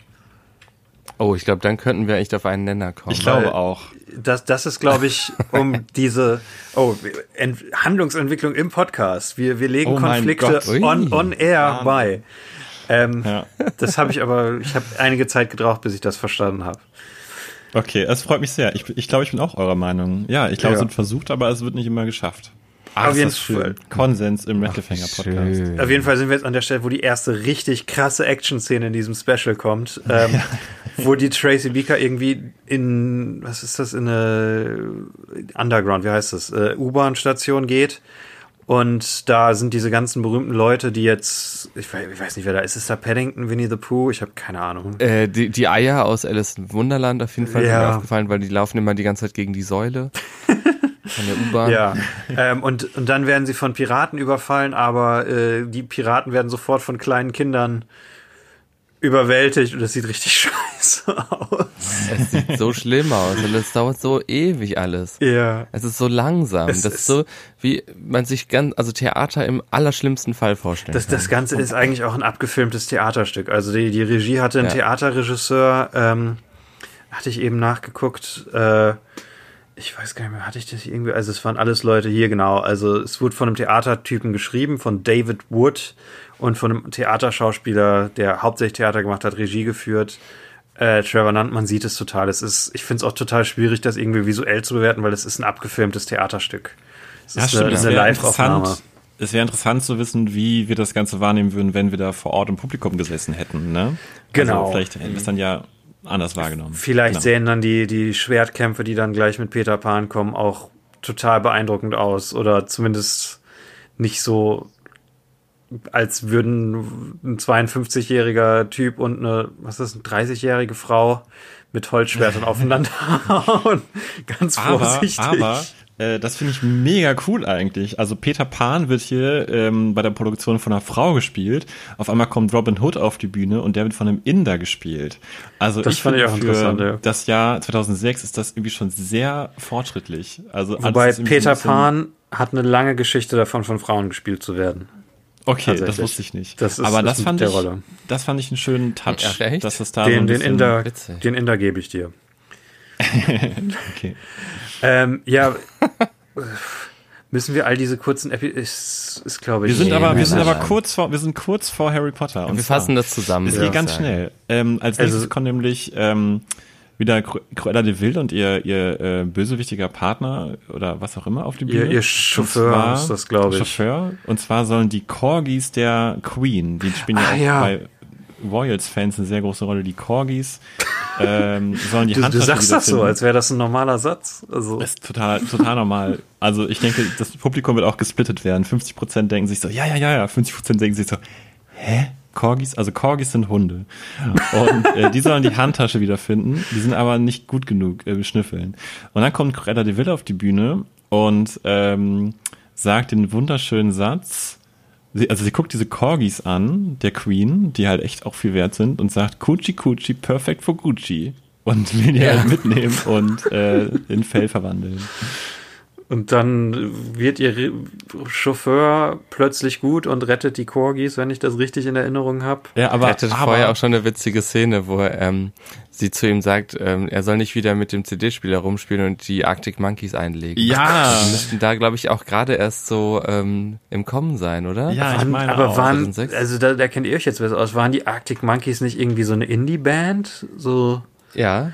Oh, ich glaube, dann könnten wir echt auf einen Nenner kommen. Ich glaube auch. Das, das ist, glaube ich, um [LAUGHS] diese oh, Ent Handlungsentwicklung im Podcast. Wir, wir legen oh Konflikte on, on air bei. Ähm, ja. Das habe ich aber, ich habe einige Zeit gebraucht, bis ich das verstanden habe. Okay, es freut mich sehr. Ich, ich glaube, ich bin auch eurer Meinung. Ja, ich glaube, ja. es wird versucht, aber es wird nicht immer geschafft. Ach, Auf jeden Fall. Konsens im Metalfanger Podcast. Schön. Auf jeden Fall sind wir jetzt an der Stelle, wo die erste richtig krasse Action-Szene in diesem Special kommt, ähm, ja. [LAUGHS] wo die Tracy Beaker irgendwie in, was ist das, in eine Underground, wie heißt das, äh, U-Bahn-Station geht und da sind diese ganzen berühmten Leute, die jetzt, ich weiß, ich weiß nicht, wer da ist. Ist da Paddington, Winnie the Pooh? Ich habe keine Ahnung. Äh, die, die Eier aus Alice im Wunderland auf jeden Fall ja. sind mir aufgefallen, weil die laufen immer die ganze Zeit gegen die Säule. [LAUGHS] von der U-Bahn. Ja, ähm, und, und dann werden sie von Piraten überfallen, aber äh, die Piraten werden sofort von kleinen Kindern überwältigt und das sieht richtig [LAUGHS] scheiße aus. Es sieht so schlimm aus und es dauert so ewig alles. Ja. Es ist so langsam. Es das ist so, wie man sich ganz, also Theater im allerschlimmsten Fall vorstellt. Das, das Ganze ist eigentlich auch ein abgefilmtes Theaterstück. Also die, die Regie hatte einen ja. Theaterregisseur, ähm, hatte ich eben nachgeguckt, äh, ich weiß gar nicht mehr, hatte ich das irgendwie, also es waren alles Leute hier, genau. Also es wurde von einem Theatertypen geschrieben, von David Wood und von einem Theaterschauspieler, der hauptsächlich Theater gemacht hat, Regie geführt. Äh, Trevor Nunn, man sieht es total. Es ist, ich finde es auch total schwierig, das irgendwie visuell zu bewerten, weil es ist ein abgefilmtes Theaterstück. Es ja, ist stimmt, eine, eine Live-Aufnahme. Es wäre interessant zu wissen, wie wir das Ganze wahrnehmen würden, wenn wir da vor Ort im Publikum gesessen hätten. Ne? Also genau. Also vielleicht hätten wir es dann ja anders wahrgenommen. Vielleicht genau. sehen dann die, die Schwertkämpfe, die dann gleich mit Peter Pan kommen, auch total beeindruckend aus. Oder zumindest nicht so als würden ein 52-jähriger Typ und eine, was ist das, eine 30-jährige Frau mit Holzschwertern [LAUGHS] aufeinander hauen. Ganz vorsichtig. Aber, aber äh, das finde ich mega cool eigentlich. Also Peter Pan wird hier ähm, bei der Produktion von einer Frau gespielt. Auf einmal kommt Robin Hood auf die Bühne und der wird von einem Inder gespielt. Also das ich fand ich auch interessant, ja. das Jahr 2006 ist das irgendwie schon sehr fortschrittlich. Also Wobei Peter Pan hat eine lange Geschichte davon, von Frauen gespielt zu werden. Okay, das wusste ich nicht. Das ist, Aber das fand ich, Rolle. das fand ich einen schönen Touch, ja, dass es da den, so den Inder, den Inder gebe ich dir. [LAUGHS] okay. Ähm, ja, [LAUGHS] müssen wir all diese kurzen Epi ist, ist glaube ich. Wir sind aber, wir sind aber kurz vor, wir sind kurz vor Harry Potter. Ja, wir fassen das zusammen. Es geht ganz schnell. Ähm, als nächstes also, kommt nämlich ähm, wieder Cruella de Vil und ihr, ihr äh, bösewichtiger Partner oder was auch immer auf die Bühne. Ihr, ihr Chauffeur zwar, ist das, glaube ich. Chauffeur. Und zwar sollen die Corgis der Queen, die spielen ja ah, auch ja. bei Royals-Fans eine sehr große Rolle, die Corgis, ähm, sollen die du, Du sagst das so, als wäre das ein normaler Satz. Also. Das ist total, total normal. Also ich denke, das Publikum wird auch gesplittet werden. 50% denken sich so, ja, ja, ja, ja. 50% denken sich so, hä? Corgis, also Corgis sind Hunde. Und äh, die sollen die Handtasche wiederfinden. Die sind aber nicht gut genug äh, beschnüffeln. Und dann kommt Corella de Ville auf die Bühne und ähm, sagt den wunderschönen Satz. Sie, also sie guckt diese Corgis an, der Queen, die halt echt auch viel wert sind, und sagt Coochie Coochie, perfect for Gucci. und will die ja. halt mitnehmen und äh, in Fell verwandeln. Und dann wird ihr Chauffeur plötzlich gut und rettet die Corgis, wenn ich das richtig in Erinnerung habe. Ja, aber rettet aber, vorher auch schon eine witzige Szene, wo ähm, sie zu ihm sagt, ähm, er soll nicht wieder mit dem CD-Spieler rumspielen und die Arctic Monkeys einlegen. Ja. Die müssten da, glaube ich, auch gerade erst so ähm, im Kommen sein, oder? Ja, ich meine Aber auch. waren, also da, da kennt ihr euch jetzt besser aus, waren die Arctic Monkeys nicht irgendwie so eine Indie-Band? So. Ja.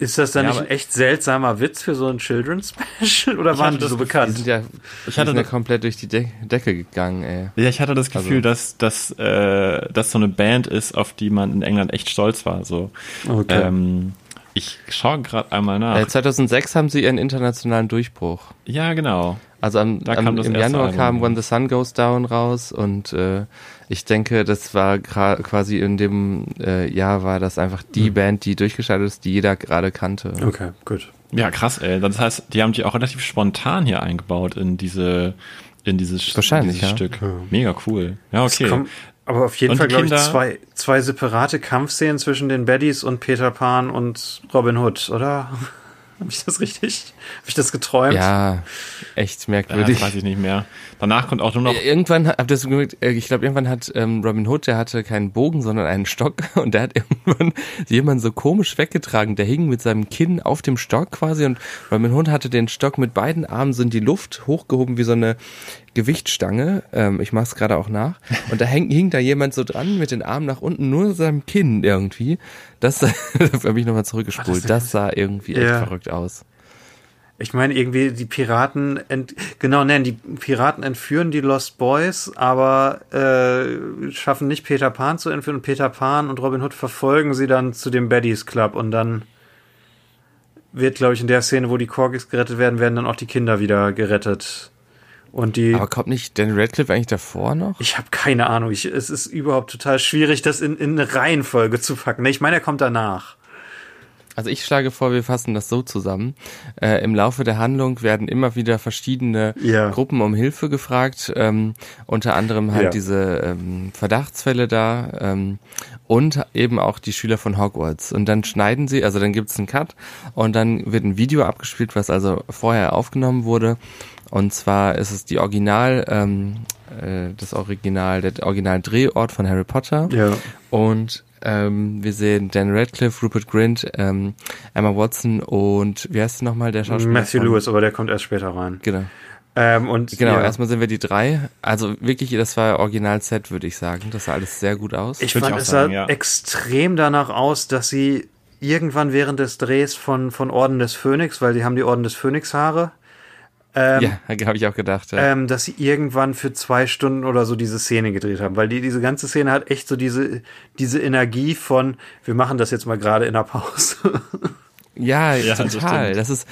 Ist das dann ja, nicht ein echt seltsamer Witz für so ein Children's [LAUGHS] Special oder waren die so bekannt? Die sind ja, ich hatte ja komplett durch die De Decke gegangen, ey. Ja, ich hatte das Gefühl, also. dass dass äh, das so eine Band ist, auf die man in England echt stolz war. So. Okay. Ähm, ich schaue gerade einmal nach. Äh, 2006 haben sie ihren internationalen Durchbruch. Ja, genau. Also am, am im Januar Album. kam When the Sun Goes Down raus und äh, ich denke, das war quasi in dem äh, Jahr war das einfach die mhm. Band, die durchgeschaltet ist, die jeder gerade kannte. Okay, gut. Ja, krass, ey. Das heißt, die haben die auch relativ spontan hier eingebaut in diese in dieses, Wahrscheinlich, dieses ja. Stück. Mega cool. Ja, okay. Kommt, aber auf jeden und Fall, glaube ich, zwei, zwei separate Kampfszenen zwischen den Baddies und Peter Pan und Robin Hood, oder? [LAUGHS] Habe ich das richtig? Habe ich das geträumt? Ja, echt merkwürdig. Ja, weiß ich nicht mehr. Danach kommt auch nur noch. Irgendwann habt ihr das gemerkt, äh, ich glaube, irgendwann hat ähm, Robin Hood, der hatte keinen Bogen, sondern einen Stock [LAUGHS] und der hat irgendwann jemanden so komisch weggetragen. Der hing mit seinem Kinn auf dem Stock quasi und Robin Hood hatte den Stock mit beiden Armen so in die Luft hochgehoben wie so eine Gewichtstange. Ähm, ich mach's gerade auch nach. Und da häng, hing da jemand so dran mit den Armen nach unten, nur seinem Kinn irgendwie. Das [LAUGHS] habe ich nochmal zurückgespult. Das, das, sah irgendwie echt verrückt aus. Ich meine, irgendwie die Piraten, ent genau, nein, die Piraten entführen die Lost Boys, aber äh, schaffen nicht Peter Pan zu entführen. Und Peter Pan und Robin Hood verfolgen sie dann zu dem Baddies Club und dann wird, glaube ich, in der Szene, wo die Corgis gerettet werden, werden dann auch die Kinder wieder gerettet. Und die. Aber kommt nicht Dan Radcliffe eigentlich davor noch? Ich habe keine Ahnung. Ich, es ist überhaupt total schwierig, das in, in eine Reihenfolge zu packen. Ich meine, er kommt danach. Also ich schlage vor, wir fassen das so zusammen. Äh, Im Laufe der Handlung werden immer wieder verschiedene ja. Gruppen um Hilfe gefragt, ähm, unter anderem halt ja. diese ähm, Verdachtsfälle da ähm, und eben auch die Schüler von Hogwarts. Und dann schneiden sie, also dann gibt es einen Cut und dann wird ein Video abgespielt, was also vorher aufgenommen wurde. Und zwar ist es die Original, ähm, äh, das Original, der Original Drehort von Harry Potter. Ja. Und ähm, wir sehen Dan Radcliffe, Rupert Grint, ähm, Emma Watson und wie heißt nochmal der Schauspieler? Matthew Lewis, aber der kommt erst später rein. Genau. Ähm, und genau, ja. erstmal sind wir die drei. Also wirklich, das war Original-Set, würde ich sagen. Das sah alles sehr gut aus. Ich fand, ich es sah ja. extrem danach aus, dass sie irgendwann während des Drehs von, von Orden des Phönix, weil die haben die Orden des Phönix Haare, ähm, ja, habe ich auch gedacht. Ja. Ähm, dass sie irgendwann für zwei Stunden oder so diese Szene gedreht haben, weil die diese ganze Szene hat echt so diese diese Energie von wir machen das jetzt mal gerade in der Pause. [LAUGHS] Ja, ja total. Das, das, ist,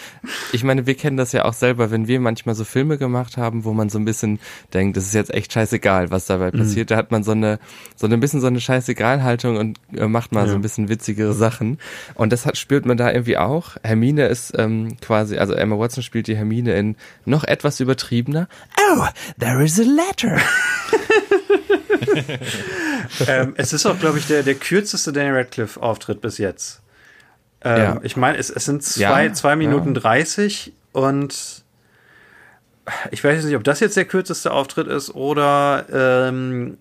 ich meine, wir kennen das ja auch selber, wenn wir manchmal so Filme gemacht haben, wo man so ein bisschen denkt, das ist jetzt echt scheißegal, was dabei mhm. passiert. Da hat man so eine, so ein bisschen so eine scheißegal-Haltung und äh, macht mal ja. so ein bisschen witzigere Sachen. Und das hat, spürt man da irgendwie auch. Hermine ist ähm, quasi, also Emma Watson spielt die Hermine in noch etwas übertriebener. Oh, there is a letter. [LAUGHS] ähm, es ist auch, glaube ich, der, der kürzeste Daniel Radcliffe-Auftritt bis jetzt. Ähm, ja. Ich meine, es, es sind zwei, ja, zwei Minuten dreißig und ich weiß nicht, ob das jetzt der kürzeste Auftritt ist oder ähm,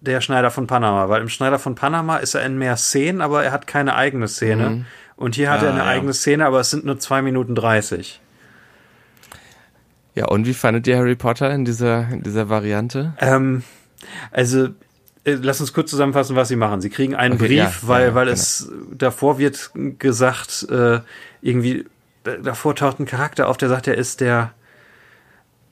der Schneider von Panama, weil im Schneider von Panama ist er in mehr Szenen, aber er hat keine eigene Szene. Mhm. Und hier hat ah, er eine ja. eigene Szene, aber es sind nur zwei Minuten dreißig. Ja, und wie fandet ihr Harry Potter in dieser, in dieser Variante? Ähm, also lass uns kurz zusammenfassen, was sie machen. Sie kriegen einen okay, Brief, ja, weil, ja, weil genau. es davor wird gesagt, äh, irgendwie, davor taucht ein Charakter auf, der sagt, er ist der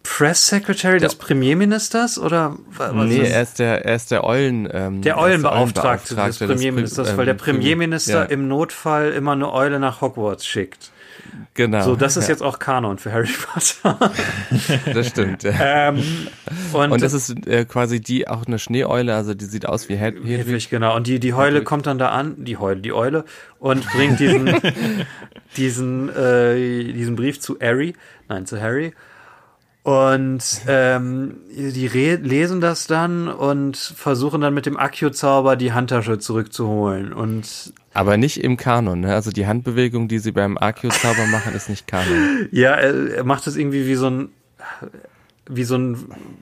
Press Secretary des Premierministers oder was Nee, er ist der er ist der Eulen ähm, der Eulenbeauftragte des Premierministers, des, weil der ähm, Premierminister ja. im Notfall immer eine Eule nach Hogwarts schickt. Genau. So, das ist ja. jetzt auch Kanon für Harry Potter. [LAUGHS] das stimmt. Ja. Ähm, und, und das ist äh, quasi die auch eine Schneeeule, also die sieht aus wie Hedwig. Hedwig, genau. Und die, die Heule Hedwig. kommt dann da an, die Heule, die Eule, und bringt diesen, [LAUGHS] diesen, äh, diesen Brief zu Harry, nein, zu Harry. Und ähm, die lesen das dann und versuchen dann mit dem Akio-Zauber die Handtasche zurückzuholen. Und aber nicht im Kanon, ne? Also die Handbewegung, die sie beim Akio-Zauber machen, ist nicht Kanon. [LAUGHS] Ja, er, macht es irgendwie wie so ein wie so ein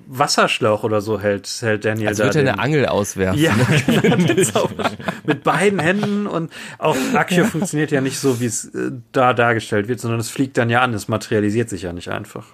Wasserschlauch oder so hält, hält Daniel Als würde er eine Angel auswerfen. Ja, [LAUGHS] genau, [LAUGHS] mit beiden Händen und auch Akio funktioniert ja nicht so, wie es äh, da dargestellt wird, sondern es fliegt dann ja an, es materialisiert sich ja nicht einfach.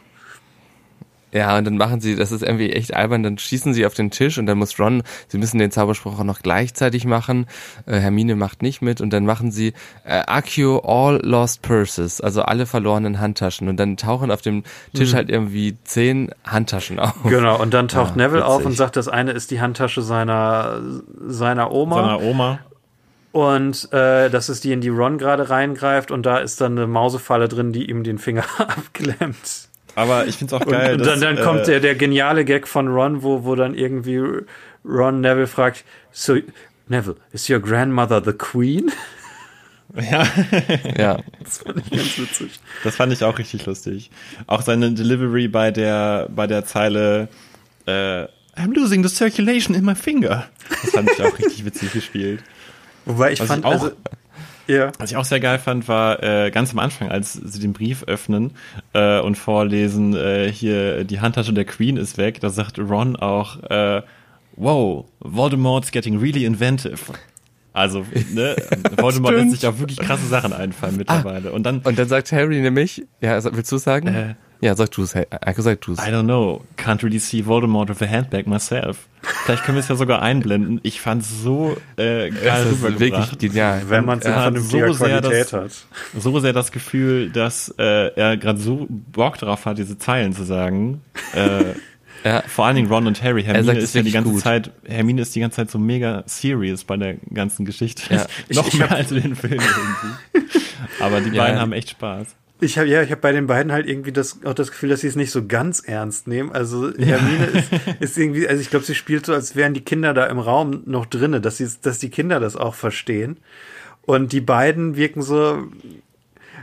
Ja, und dann machen sie, das ist irgendwie echt albern, dann schießen sie auf den Tisch und dann muss Ron, sie müssen den Zauberspruch auch noch gleichzeitig machen. Äh, Hermine macht nicht mit und dann machen sie äh, Accio All Lost Purses, also alle verlorenen Handtaschen und dann tauchen auf dem Tisch mhm. halt irgendwie zehn Handtaschen auf. Genau, und dann taucht ja, Neville witzig. auf und sagt, das eine ist die Handtasche seiner, seiner Oma. Seiner Oma. Und äh, das ist die, in die Ron gerade reingreift und da ist dann eine Mausefalle drin, die ihm den Finger [LAUGHS] abklemmt. Aber ich finde es auch geil. Und, und dann, dann kommt äh, der, der geniale Gag von Ron, wo, wo dann irgendwie Ron Neville fragt, so, Neville, is your grandmother the queen? [LAUGHS] Ja. ja. Das fand ich ganz witzig. Das fand ich auch richtig lustig. Auch seine Delivery bei der, bei der Zeile, äh, I'm losing the circulation in my finger. Das fand ich auch richtig witzig gespielt. Wobei ich Was fand, ich auch, also, ja. Was ich auch sehr geil fand, war äh, ganz am Anfang, als sie den Brief öffnen äh, und vorlesen, äh, hier die Handtasche der Queen ist weg, da sagt Ron auch, äh, wow, Voldemort's getting really inventive. Also, ne, [LAUGHS] Voldemort lässt sich auch wirklich krasse Sachen einfallen ah, mittlerweile. Ah, und dann und dann sagt Harry nämlich, ja, willst du sagen? Äh, ja, sag du es, Eiko, sag du es. I don't know. Can't really see Voldemort with a handbag myself. Vielleicht können wir es ja sogar einblenden. Ich fand es so äh, geil das ist wirklich genial. Wenn man es in so sehr das, hat. So sehr das Gefühl, dass äh, er gerade so Bock drauf hat, diese Zeilen zu sagen. Äh, ja. Vor allen Dingen Ron und Harry. Hermine ist ja die ganze gut. Zeit, Hermine ist die ganze Zeit so mega serious bei der ganzen Geschichte. Ja. [LAUGHS] Noch ich, ich mehr als in den Filmen irgendwie. [LAUGHS] Aber die ja. beiden haben echt Spaß. Ich habe ja, ich habe bei den beiden halt irgendwie das auch das Gefühl, dass sie es nicht so ganz ernst nehmen. Also Hermine ja. [LAUGHS] ist, ist irgendwie, also ich glaube, sie spielt so, als wären die Kinder da im Raum noch drinne, dass sie, dass die Kinder das auch verstehen. Und die beiden wirken so,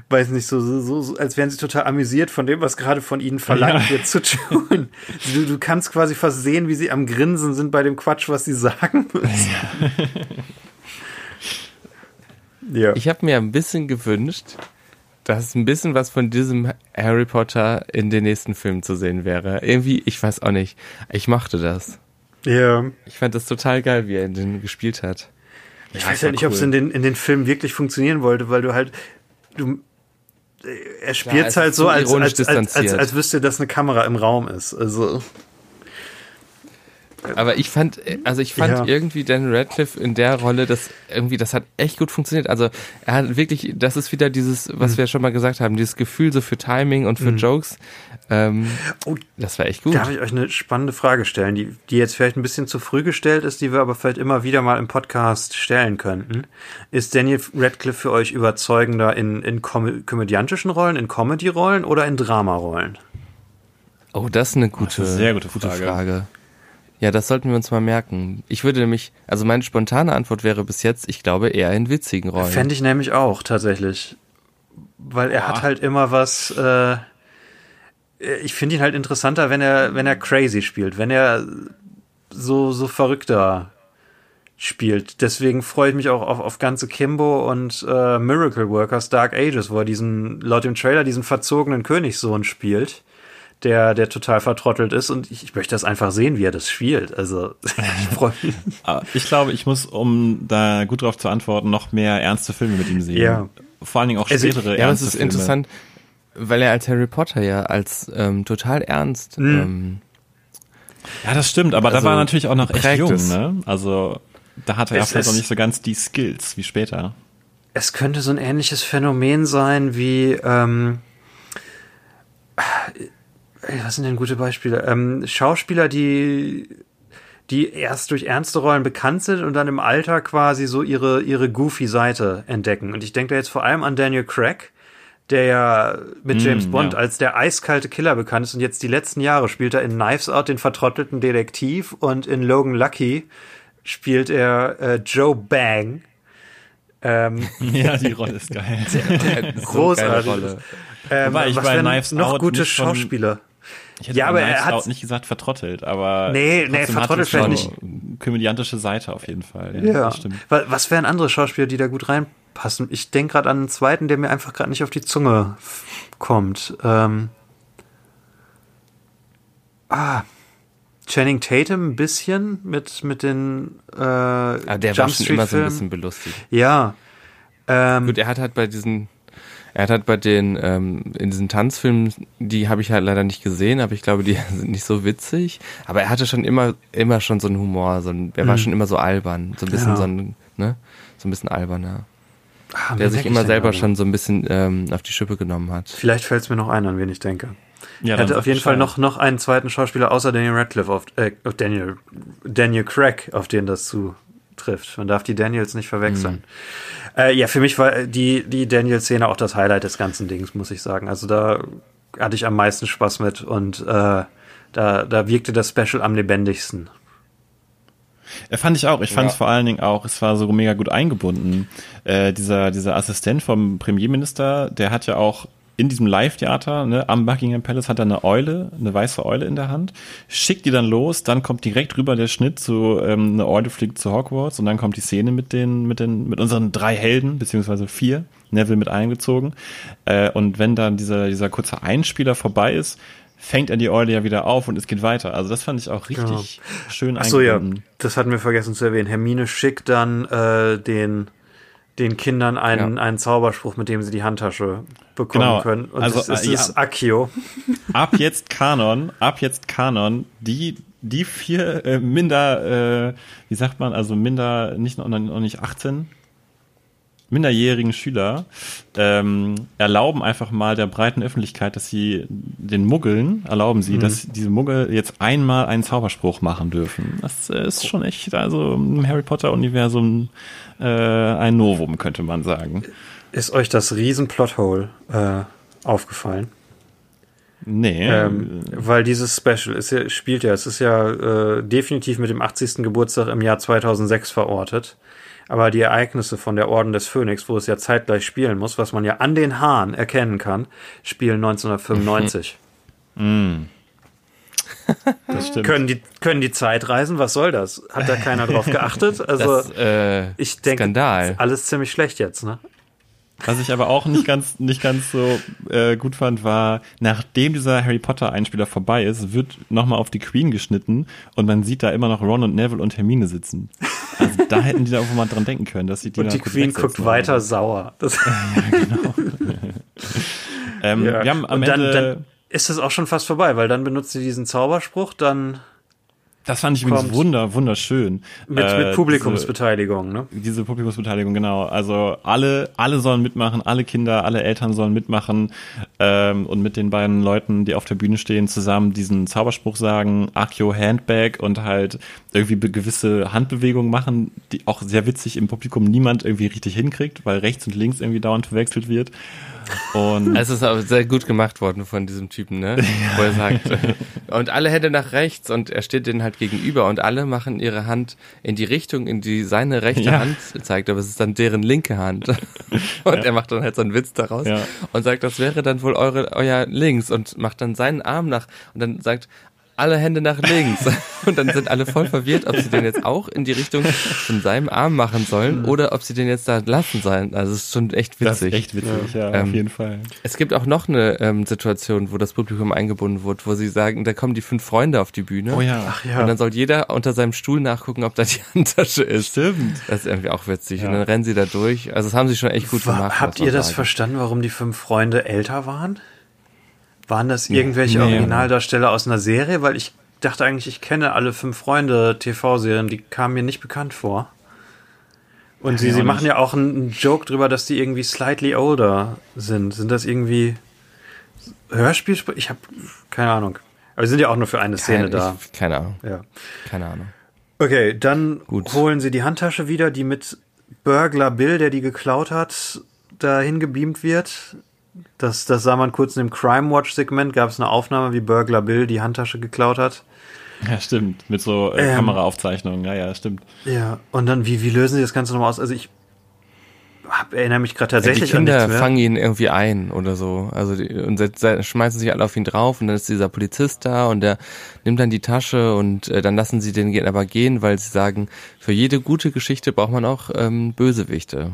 weiß nicht, so, so, so als wären sie total amüsiert von dem, was gerade von ihnen verlangt ja. wird zu tun. Du, du kannst quasi fast sehen, wie sie am Grinsen sind bei dem Quatsch, was sie sagen müssen. Ja. ja. Ich habe mir ein bisschen gewünscht, dass ein bisschen was von diesem Harry Potter in den nächsten Filmen zu sehen wäre. Irgendwie, ich weiß auch nicht. Ich mochte das. Ja. Ich fand das total geil, wie er in den gespielt hat. Ich ja, weiß ja nicht, cool. ob es in den, in den Filmen wirklich funktionieren wollte, weil du halt, du, er spielt es halt so, als, als, als, als, als wüsste, dass eine Kamera im Raum ist. Also. Aber ich fand, also ich fand ja. irgendwie Dan Radcliffe in der Rolle, das irgendwie, das hat echt gut funktioniert. Also er hat wirklich, das ist wieder dieses, was mhm. wir schon mal gesagt haben, dieses Gefühl so für Timing und für mhm. Jokes. Ähm, oh, das war echt gut. Darf ich euch eine spannende Frage stellen, die, die jetzt vielleicht ein bisschen zu früh gestellt ist, die wir aber vielleicht immer wieder mal im Podcast stellen könnten. Ist Daniel Radcliffe für euch überzeugender in, in kom komödiantischen Rollen, in Comedy-Rollen oder in Dramarollen? Oh, das ist eine gute, eine sehr gute, gute Frage. Ja, das sollten wir uns mal merken. Ich würde nämlich, also meine spontane Antwort wäre bis jetzt, ich glaube eher in witzigen Rollen. Fände ich nämlich auch tatsächlich. Weil er ja. hat halt immer was, äh, ich finde ihn halt interessanter, wenn er, wenn er crazy spielt, wenn er so, so verrückter spielt. Deswegen freue ich mich auch auf, auf ganze Kimbo und äh, Miracle Workers Dark Ages, wo er diesen, laut dem Trailer, diesen verzogenen Königssohn spielt der, der total vertrottelt ist und ich, ich möchte das einfach sehen, wie er das spielt. Also [LAUGHS] ich freue mich. Ah, ich glaube, ich muss, um da gut drauf zu antworten, noch mehr ernste Filme mit ihm sehen. Ja. Vor allen Dingen auch also, spätere also, Ja, das ist Filme. interessant, weil er als Harry Potter ja als ähm, total ernst. Mhm. Ähm, ja, das stimmt, aber also, da war er natürlich auch noch echt jung, ne? Also da hatte er vielleicht noch nicht so ganz die Skills wie später. Es könnte so ein ähnliches Phänomen sein wie ähm, was sind denn gute Beispiele? Ähm, Schauspieler, die die erst durch ernste Rollen bekannt sind und dann im Alter quasi so ihre, ihre goofy Seite entdecken. Und ich denke da jetzt vor allem an Daniel Craig, der ja mit mm, James Bond ja. als der eiskalte Killer bekannt ist und jetzt die letzten Jahre spielt er in Knives Out den vertrottelten Detektiv und in Logan Lucky spielt er äh, Joe Bang. Ähm, [LAUGHS] ja, die Rolle ist geil. [LAUGHS] Großartige Rolle. Ähm, was bei Knives noch Out gute Schauspieler? Ich hätte ja, aber er hat nicht gesagt vertrottelt, aber nee, nee, vertrottelt vielleicht nicht. Komödiantische Seite auf jeden Fall. Ja, ja. stimmt. Was wären andere Schauspieler, die da gut reinpassen? Ich denke gerade an einen zweiten, der mir einfach gerade nicht auf die Zunge kommt. Ähm, ah, Channing Tatum ein bisschen mit mit den äh, Aber der Jump war schon immer so ein bisschen belustigt. Ja. Ähm, Gut, er hat halt bei diesen er hat halt bei den, ähm, in diesen Tanzfilmen, die habe ich halt leider nicht gesehen, aber ich glaube, die [LAUGHS] sind nicht so witzig. Aber er hatte schon immer, immer schon so einen Humor, so ein, er war mhm. schon immer so albern, so ein bisschen ja. so ein, ne, so ein bisschen albern, ja. Ah, der sich immer selber schon so ein bisschen ähm, auf die Schippe genommen hat. Vielleicht fällt es mir noch ein, an wen ich denke. Ja, er hatte auf jeden Fall noch, noch einen zweiten Schauspieler außer Daniel Radcliffe auf, äh, Daniel, Daniel Craig, auf den das zutrifft. Man darf die Daniels nicht verwechseln. Mhm. Äh, ja, für mich war die, die Daniel-Szene auch das Highlight des ganzen Dings, muss ich sagen. Also da hatte ich am meisten Spaß mit und äh, da, da wirkte das Special am lebendigsten. Ja, fand ich auch. Ich fand es vor allen Dingen auch, es war so mega gut eingebunden. Äh, dieser, dieser Assistent vom Premierminister, der hat ja auch in diesem Live-Theater ne, am Buckingham Palace hat er eine Eule, eine weiße Eule in der Hand, schickt die dann los, dann kommt direkt rüber der Schnitt zu ähm, eine Eule fliegt zu Hogwarts und dann kommt die Szene mit den mit den mit unseren drei Helden beziehungsweise vier Neville mit eingezogen äh, und wenn dann dieser dieser kurze Einspieler vorbei ist, fängt er die Eule ja wieder auf und es geht weiter. Also das fand ich auch richtig ja. schön Ach so, ja, das hatten wir vergessen zu erwähnen. Hermine schickt dann äh, den den Kindern einen, ja. einen Zauberspruch, mit dem sie die Handtasche bekommen genau. können. Und also, es, es äh, ist Akio. [LAUGHS] Ab jetzt Kanon, ab jetzt Kanon, die, die vier äh, minder, äh, wie sagt man, also minder, nicht noch, noch nicht 18, minderjährigen Schüler ähm, erlauben einfach mal der breiten Öffentlichkeit, dass sie den Muggeln erlauben sie, mhm. dass diese Muggel jetzt einmal einen Zauberspruch machen dürfen. Das äh, ist schon echt, also im Harry Potter Universum äh, ein Novum, könnte man sagen. Ist euch das Riesen-Plothole äh, aufgefallen? Nee. Ähm, weil dieses Special ist ja, spielt ja, es ist ja äh, definitiv mit dem 80. Geburtstag im Jahr 2006 verortet. Aber die Ereignisse von der Orden des Phönix, wo es ja zeitgleich spielen muss, was man ja an den Haaren erkennen kann, spielen 1995. Mm. Das stimmt. können, die, können die Zeit reisen? Was soll das? Hat da keiner drauf geachtet? Also, das, äh, ich denke, Skandal. alles ziemlich schlecht jetzt, ne? Was ich aber auch nicht ganz, nicht ganz so äh, gut fand, war, nachdem dieser Harry Potter Einspieler vorbei ist, wird nochmal auf die Queen geschnitten und man sieht da immer noch Ron und Neville und Hermine sitzen. Also da hätten die da auch mal dran denken können, dass sie die Und die Queen guckt haben. weiter sauer. Das ja, genau. [LAUGHS] ähm, ja. Wir haben am und dann, Ende dann ist es auch schon fast vorbei, weil dann benutzt sie diesen Zauberspruch, dann das fand ich übrigens wunder, wunderschön. Mit, äh, mit Publikumsbeteiligung, diese, ne? Diese Publikumsbeteiligung, genau. Also alle, alle sollen mitmachen, alle Kinder, alle Eltern sollen mitmachen ähm, und mit den beiden Leuten, die auf der Bühne stehen, zusammen diesen Zauberspruch sagen, Akio Handbag und halt irgendwie gewisse Handbewegungen machen, die auch sehr witzig im Publikum niemand irgendwie richtig hinkriegt, weil rechts und links irgendwie dauernd verwechselt wird. Und es ist auch sehr gut gemacht worden von diesem Typen, ne? Ja. Wo er sagt, und alle Hände nach rechts und er steht denen halt gegenüber und alle machen ihre Hand in die Richtung, in die seine rechte ja. Hand zeigt, aber es ist dann deren linke Hand. [LAUGHS] Und ja. er macht dann halt so einen Witz daraus und sagt, das wäre dann wohl eure, euer links und macht dann seinen Arm nach und dann sagt, alle Hände nach links. [LAUGHS] Und dann sind alle voll verwirrt, ob sie den jetzt auch in die Richtung von seinem Arm machen sollen oder ob sie den jetzt da lassen sollen. Also es ist schon echt witzig. Das ist echt witzig, ja, ja ähm, auf jeden Fall. Es gibt auch noch eine ähm, Situation, wo das Publikum eingebunden wird, wo sie sagen, da kommen die fünf Freunde auf die Bühne. Oh ja. Ach ja. Und dann soll jeder unter seinem Stuhl nachgucken, ob da die [LAUGHS] Handtasche ist. Stimmt. Das ist irgendwie auch witzig. Ja. Und dann rennen sie da durch. Also das haben sie schon echt gut War, gemacht. Habt ihr das sagen. verstanden, warum die fünf Freunde älter waren? Waren das irgendwelche nee, Originaldarsteller aus einer Serie? Weil ich dachte eigentlich, ich kenne alle fünf Freunde TV-Serien, die kamen mir nicht bekannt vor. Und sie, sie machen ja auch einen Joke drüber, dass die irgendwie slightly older sind. Sind das irgendwie Hörspiel? Ich habe keine Ahnung. Aber sie sind ja auch nur für eine Szene keine, da. Ich, keine Ahnung. Ja. Keine Ahnung. Okay, dann Gut. holen sie die Handtasche wieder, die mit Burglar Bill, der die geklaut hat, dahin gebeamt wird. Das, das sah man kurz in dem Crime Watch Segment, gab es eine Aufnahme, wie Burglar Bill die Handtasche geklaut hat. Ja, stimmt. Mit so äh, ähm, Kameraaufzeichnungen. Ja, ja, stimmt. Ja, und dann, wie, wie lösen sie das Ganze nochmal aus? Also ich erinnere mich gerade tatsächlich ja, die Kinder an fangen ihn irgendwie ein oder so. Also die, und schmeißen sich alle auf ihn drauf und dann ist dieser Polizist da und der nimmt dann die Tasche und äh, dann lassen sie den aber gehen, weil sie sagen, für jede gute Geschichte braucht man auch ähm, Bösewichte.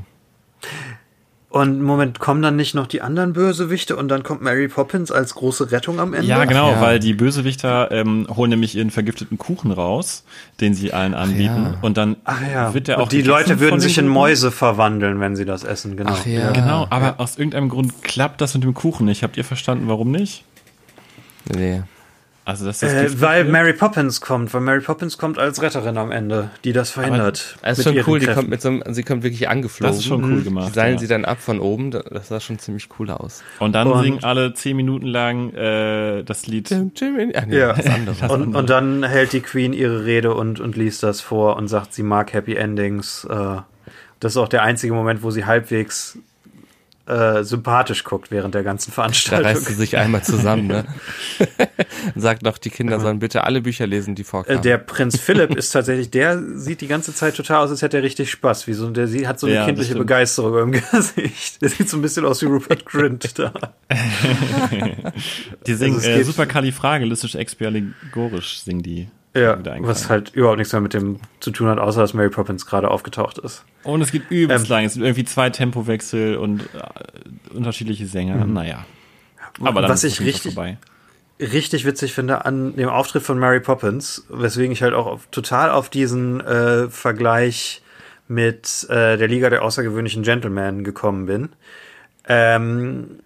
Und Moment, kommen dann nicht noch die anderen Bösewichte und dann kommt Mary Poppins als große Rettung am Ende? Ja, genau, ja. weil die Bösewichter ähm, holen nämlich ihren vergifteten Kuchen raus, den sie allen anbieten. Ja. Und dann Ach ja. wird der auch. Und die Leute würden sich in Mäuse verwandeln, wenn sie das essen, genau. Ach ja. Genau, aber aus irgendeinem Grund klappt das mit dem Kuchen nicht. Habt ihr verstanden, warum nicht? Nee. Also das ist äh, weil Mary Poppins kommt, weil Mary Poppins kommt als Retterin am Ende, die das verhindert. Aber das ist schon cool, die kommt mit so einem, sie kommt wirklich angeflogen. Das ist schon cool gemacht. Die seilen ja. sie dann ab von oben, das sah schon ziemlich cool aus. Und dann und singen alle zehn Minuten lang äh, das Lied. Jim, Jim, ach nee, ja. das andere. Das und, andere. und dann hält die Queen ihre Rede und, und liest das vor und sagt, sie mag Happy Endings. Äh, das ist auch der einzige Moment, wo sie halbwegs äh, sympathisch guckt während der ganzen Veranstaltung. Da reißt sie sich einmal zusammen, ne? [LAUGHS] Sagt doch, die Kinder sollen bitte alle Bücher lesen, die. Äh, der Prinz Philipp ist tatsächlich, der sieht die ganze Zeit total aus, als hätte er richtig Spaß. Wie so, der hat so eine ja, kindliche Begeisterung im [LAUGHS] Gesicht. Der sieht so ein bisschen aus wie Rupert Grint da. [LAUGHS] die singen also äh, super kalifragelistisch expialigorisch, singen die. Ja, was halt überhaupt nichts mehr mit dem zu tun hat, außer dass Mary Poppins gerade aufgetaucht ist. Und es gibt übelst ähm, lang. Es sind irgendwie zwei Tempowechsel und äh, unterschiedliche Sänger. Mhm. Naja. Aber dann was ist ich richtig, vorbei. richtig witzig finde an dem Auftritt von Mary Poppins, weswegen ich halt auch auf, total auf diesen äh, Vergleich mit äh, der Liga der außergewöhnlichen Gentlemen gekommen bin. Ähm,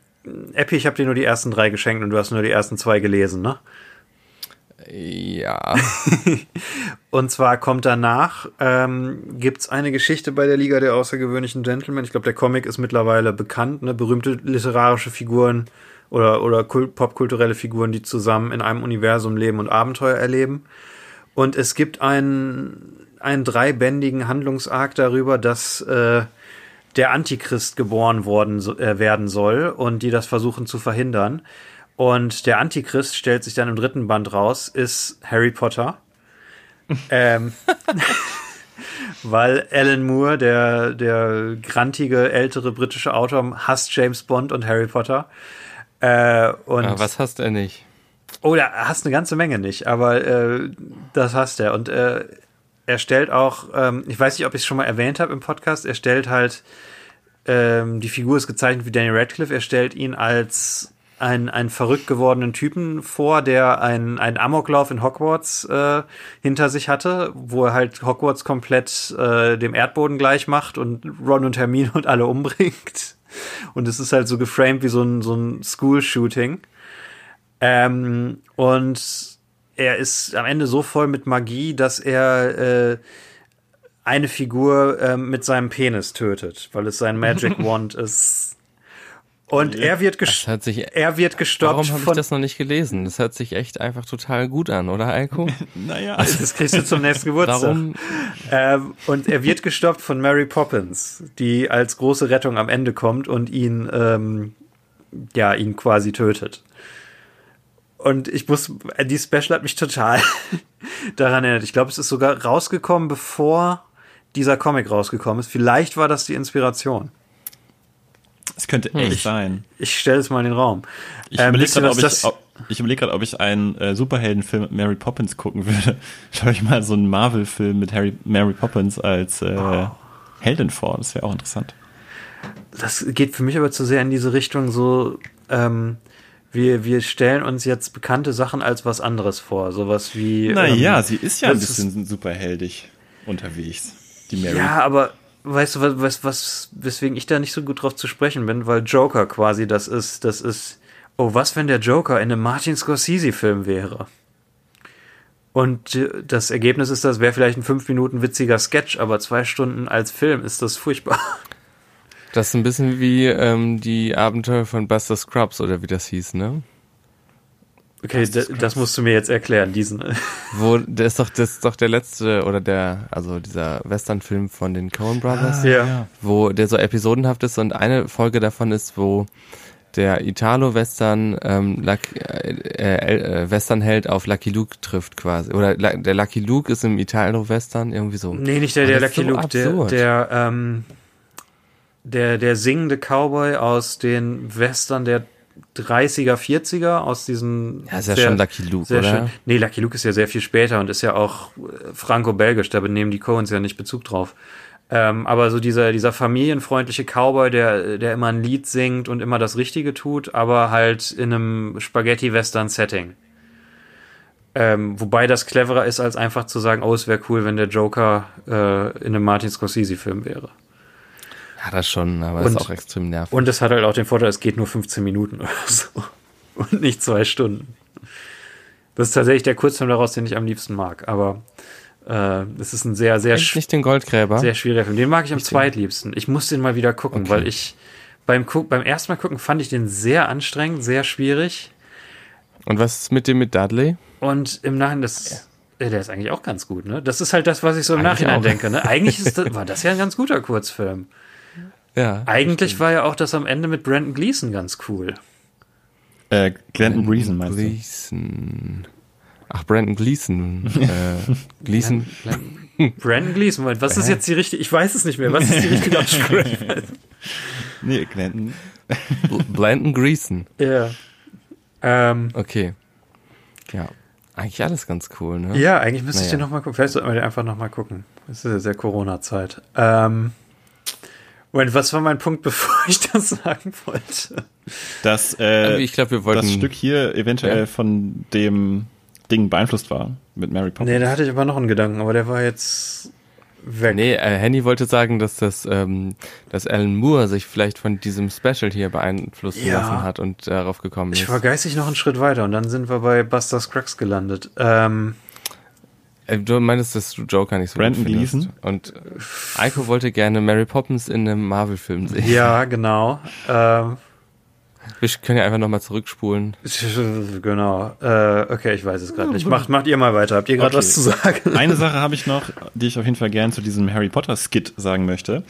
Epi, ich habe dir nur die ersten drei geschenkt und du hast nur die ersten zwei gelesen, ne? Ja. [LAUGHS] und zwar kommt danach, ähm, gibt eine Geschichte bei der Liga der außergewöhnlichen Gentlemen. Ich glaube, der Comic ist mittlerweile bekannt, ne? berühmte literarische Figuren oder, oder popkulturelle Figuren, die zusammen in einem Universum leben und Abenteuer erleben. Und es gibt einen, einen dreibändigen Handlungsarg darüber, dass äh, der Antichrist geboren worden äh, werden soll und die das versuchen zu verhindern. Und der Antichrist stellt sich dann im dritten Band raus, ist Harry Potter. ähm, [LAUGHS] weil Alan Moore, der, der grantige ältere britische Autor, hasst James Bond und Harry Potter. Äh, und aber was hasst er nicht? Oh, er hasst eine ganze Menge nicht, aber äh, das hasst er. Und äh, er stellt auch, ähm, ich weiß nicht, ob ich es schon mal erwähnt habe im Podcast, er stellt halt, ähm, die Figur ist gezeichnet wie Daniel Radcliffe, er stellt ihn als einen, einen verrückt gewordenen Typen vor, der einen, einen Amoklauf in Hogwarts äh, hinter sich hatte, wo er halt Hogwarts komplett äh, dem Erdboden gleich macht und Ron und Hermine [LAUGHS] und alle umbringt. Und es ist halt so geframed wie so ein, so ein School-Shooting. Ähm, und er ist am Ende so voll mit Magie, dass er äh, eine Figur äh, mit seinem Penis tötet, weil es sein Magic [LAUGHS] Wand ist. Und er wird, sich, er wird gestoppt. Warum habe ich das noch nicht gelesen? Das hört sich echt einfach total gut an, oder Alko? [LAUGHS] naja. Also das kriegst du zum nächsten Geburtstag. Warum? Ähm, und er wird gestoppt von Mary Poppins, die als große Rettung am Ende kommt und ihn, ähm, ja, ihn quasi tötet. Und ich muss, die Special hat mich total [LAUGHS] daran erinnert. Ich glaube, es ist sogar rausgekommen, bevor dieser Comic rausgekommen ist. Vielleicht war das die Inspiration. Es könnte hm. echt ich, sein. Ich stelle es mal in den Raum. Ich ähm, überlege gerade, ob, ich, ob, ich überleg grad, ob ich einen äh, Superheldenfilm mit Mary Poppins gucken würde. [LAUGHS] Schau ich mal so einen Marvel-Film mit Harry, Mary Poppins als äh, oh. Heldin vor. Das wäre auch interessant. Das geht für mich aber zu sehr in diese Richtung so, ähm, wir, wir stellen uns jetzt bekannte Sachen als was anderes vor. Sowas wie. Naja, ähm, sie ist ja ein bisschen superheldig unterwegs. Die Mary. Ja, aber weißt du, was, was, weswegen ich da nicht so gut drauf zu sprechen bin, weil Joker quasi das ist, das ist, oh, was, wenn der Joker in einem Martin Scorsese-Film wäre? Und das Ergebnis ist, das wäre vielleicht ein fünf Minuten witziger Sketch, aber zwei Stunden als Film ist das furchtbar. Das ist ein bisschen wie ähm, die Abenteuer von Buster Scrubs oder wie das hieß, ne? Okay, das, das, musst du mir jetzt erklären, diesen. [LAUGHS] Wo, der ist doch, das ist doch der letzte, oder der, also dieser Western-Film von den Coen Brothers. Ah, ja. Wo der so episodenhaft ist und eine Folge davon ist, wo der Italo-Western ähm, äh, äh, Western-Held auf Lucky Luke trifft quasi. Oder der Lucky Luke ist im Italo-Western irgendwie so. Nee, nicht der, der Lucky so Luke, absurd. der, der, ähm, der, der singende Cowboy aus den Western der 30er, 40er, aus diesen. Ja, ist ja sehr, schon Lucky Luke, oder? Schön, nee, Lucky Luke ist ja sehr viel später und ist ja auch franco-belgisch, da nehmen die Coens ja nicht Bezug drauf. Ähm, aber so dieser, dieser familienfreundliche Cowboy, der, der immer ein Lied singt und immer das Richtige tut, aber halt in einem Spaghetti-Western-Setting. Ähm, wobei das cleverer ist, als einfach zu sagen, oh, es wäre cool, wenn der Joker äh, in einem Martin Scorsese-Film wäre. Ja, das schon, aber und, ist auch extrem nervig. Und es hat halt auch den Vorteil, es geht nur 15 Minuten oder [LAUGHS] so. Und nicht zwei Stunden. Das ist tatsächlich der Kurzfilm daraus, den ich am liebsten mag. Aber äh, es ist ein sehr, sehr nicht den Goldgräber. Sehr schwieriger Film. Den mag ich am zweitliebsten. Ich muss den mal wieder gucken, okay. weil ich beim, beim ersten Mal gucken fand ich den sehr anstrengend, sehr schwierig. Und was ist mit dem mit Dudley? Und im Nachhinein, das, ja. der ist eigentlich auch ganz gut, ne? Das ist halt das, was ich so im eigentlich Nachhinein auch. denke, ne? Eigentlich ist das, war das ja ein ganz guter Kurzfilm. Ja. Eigentlich war ja auch das am Ende mit Brandon Gleason ganz cool. Äh, Glenton Gleason meinst du? Gleason. Ach, Brandon Gleason. äh, [LAUGHS] Gleason. Brandon Gleason, Moment, was ist jetzt die richtige, ich weiß es nicht mehr, was ist die richtige Aussprache? [LAUGHS] nee, Glenton. Blandon Gleason. Ja. Ähm, okay. Ja. Eigentlich alles ganz cool, ne? Ja, eigentlich müsste naja. ich den nochmal gucken. Vielleicht sollten wir den einfach nochmal gucken. Es ist ja sehr Corona-Zeit. Ähm, Moment, was war mein Punkt, [LAUGHS] bevor ich das sagen wollte? Dass äh, ich glaube, wir wollten das Stück hier eventuell ja. von dem Ding beeinflusst war mit Mary Poppins. Nee, da hatte ich aber noch einen Gedanken, aber der war jetzt weg. Nee, äh, Henny wollte sagen, dass das, ähm, dass Alan Moore sich vielleicht von diesem Special hier beeinflussen ja. lassen hat und darauf gekommen ist. Ich war geistig noch einen Schritt weiter und dann sind wir bei Buster Scruggs gelandet. Ähm, äh, Du meinst, dass du Joker nicht so Brandon gut findest. Gleason? Und Eiko wollte gerne Mary Poppins in einem Marvel-Film sehen. Ja, genau. Ähm, wir können ja einfach nochmal zurückspulen. Genau. Äh, okay, ich weiß es gerade nicht. Macht, macht ihr mal weiter. Habt ihr gerade okay. was zu sagen? [LAUGHS] Eine [LAUGHS] Sache habe ich noch, die ich auf jeden Fall gern zu diesem Harry Potter Skit sagen möchte.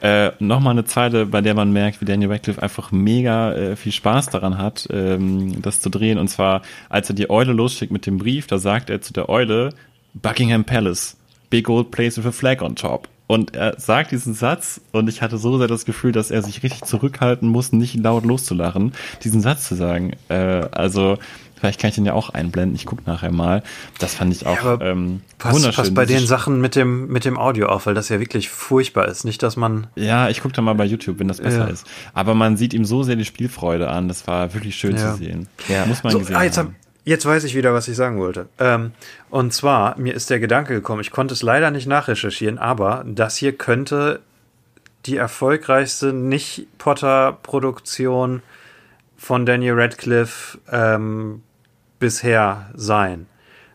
Äh, Nochmal eine Zeile, bei der man merkt, wie Daniel Radcliffe einfach mega äh, viel Spaß daran hat, ähm, das zu drehen. Und zwar, als er die Eule losschickt mit dem Brief, da sagt er zu der Eule, Buckingham Palace, big old place with a flag on top. Und er sagt diesen Satz und ich hatte so sehr das Gefühl, dass er sich richtig zurückhalten muss, nicht laut loszulachen, diesen Satz zu sagen. Äh, also vielleicht kann ich den ja auch einblenden. Ich gucke nachher mal. Das fand ich auch ja, ähm, passt, wunderschön. Passt bei den Sachen mit dem mit dem Audio auf, weil das ja wirklich furchtbar ist. Nicht, dass man ja, ich gucke da mal bei YouTube, wenn das besser ja. ist. Aber man sieht ihm so sehr die Spielfreude an. Das war wirklich schön ja. zu sehen. Ja. Muss man so, gesehen ah, jetzt haben. Jetzt weiß ich wieder, was ich sagen wollte. Ähm, und zwar, mir ist der Gedanke gekommen, ich konnte es leider nicht nachrecherchieren, aber das hier könnte die erfolgreichste Nicht-Potter-Produktion von Daniel Radcliffe ähm, bisher sein.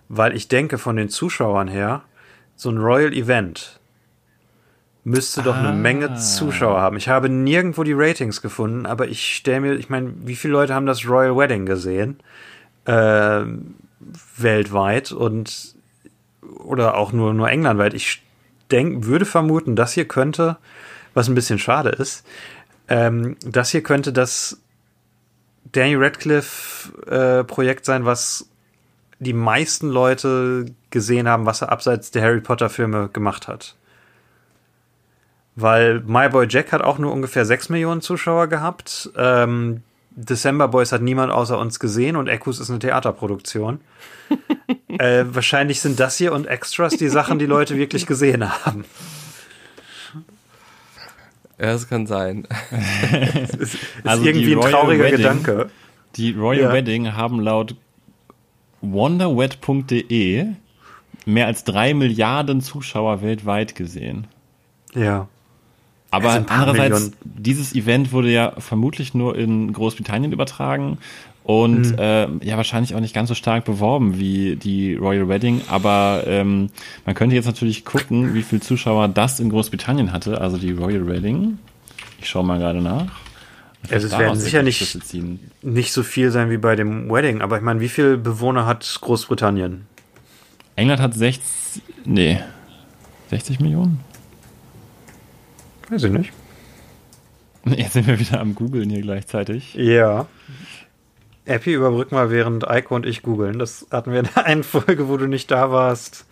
Weil ich denke, von den Zuschauern her, so ein Royal Event müsste doch ah. eine Menge Zuschauer haben. Ich habe nirgendwo die Ratings gefunden, aber ich stelle mir, ich meine, wie viele Leute haben das Royal Wedding gesehen? Äh, weltweit und oder auch nur, nur englandweit. Ich denk, würde vermuten, das hier könnte, was ein bisschen schade ist, ähm, das hier könnte das Daniel Radcliffe-Projekt äh, sein, was die meisten Leute gesehen haben, was er abseits der Harry Potter-Filme gemacht hat. Weil My Boy Jack hat auch nur ungefähr 6 Millionen Zuschauer gehabt. Ähm, December Boys hat niemand außer uns gesehen und Echoes ist eine Theaterproduktion. [LAUGHS] äh, wahrscheinlich sind das hier und Extras die Sachen, die Leute wirklich gesehen haben. Ja, es kann sein. [LAUGHS] es ist, also irgendwie ein trauriger Wedding, Gedanke. Die Royal ja. Wedding haben laut wonderwed.de mehr als drei Milliarden Zuschauer weltweit gesehen. Ja. Aber andererseits, Millionen. dieses Event wurde ja vermutlich nur in Großbritannien übertragen und mhm. äh, ja wahrscheinlich auch nicht ganz so stark beworben wie die Royal Wedding. Aber ähm, man könnte jetzt natürlich gucken, wie viel Zuschauer das in Großbritannien hatte, also die Royal Wedding. Ich schaue mal gerade nach. Also es werden sicher nicht, nicht so viel sein wie bei dem Wedding, aber ich meine, wie viele Bewohner hat Großbritannien? England hat 60, nee, 60 Millionen? Weiß ich nicht. Jetzt sind wir wieder am Googeln hier gleichzeitig. Ja. Epi, überbrück mal, während Eiko und ich googeln. Das hatten wir in der einen Folge, wo du nicht da warst.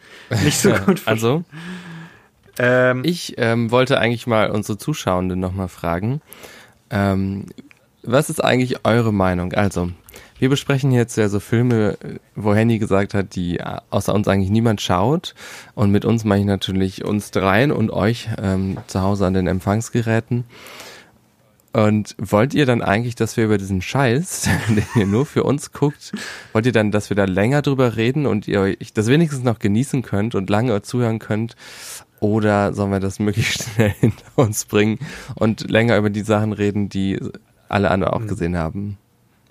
Nicht so [LAUGHS] gut. also? Ähm, ich ähm, wollte eigentlich mal unsere Zuschauenden nochmal fragen. Ähm, was ist eigentlich eure Meinung? Also, wir besprechen jetzt ja so Filme, wo Henny gesagt hat, die außer uns eigentlich niemand schaut. Und mit uns meine ich natürlich uns dreien und euch ähm, zu Hause an den Empfangsgeräten. Und wollt ihr dann eigentlich, dass wir über diesen Scheiß, [LAUGHS] den ihr nur für uns guckt, wollt ihr dann, dass wir da länger drüber reden und ihr euch das wenigstens noch genießen könnt und lange zuhören könnt? Oder sollen wir das [LAUGHS] möglichst schnell hinter uns bringen und länger über die Sachen reden, die alle anderen auch hm. gesehen haben?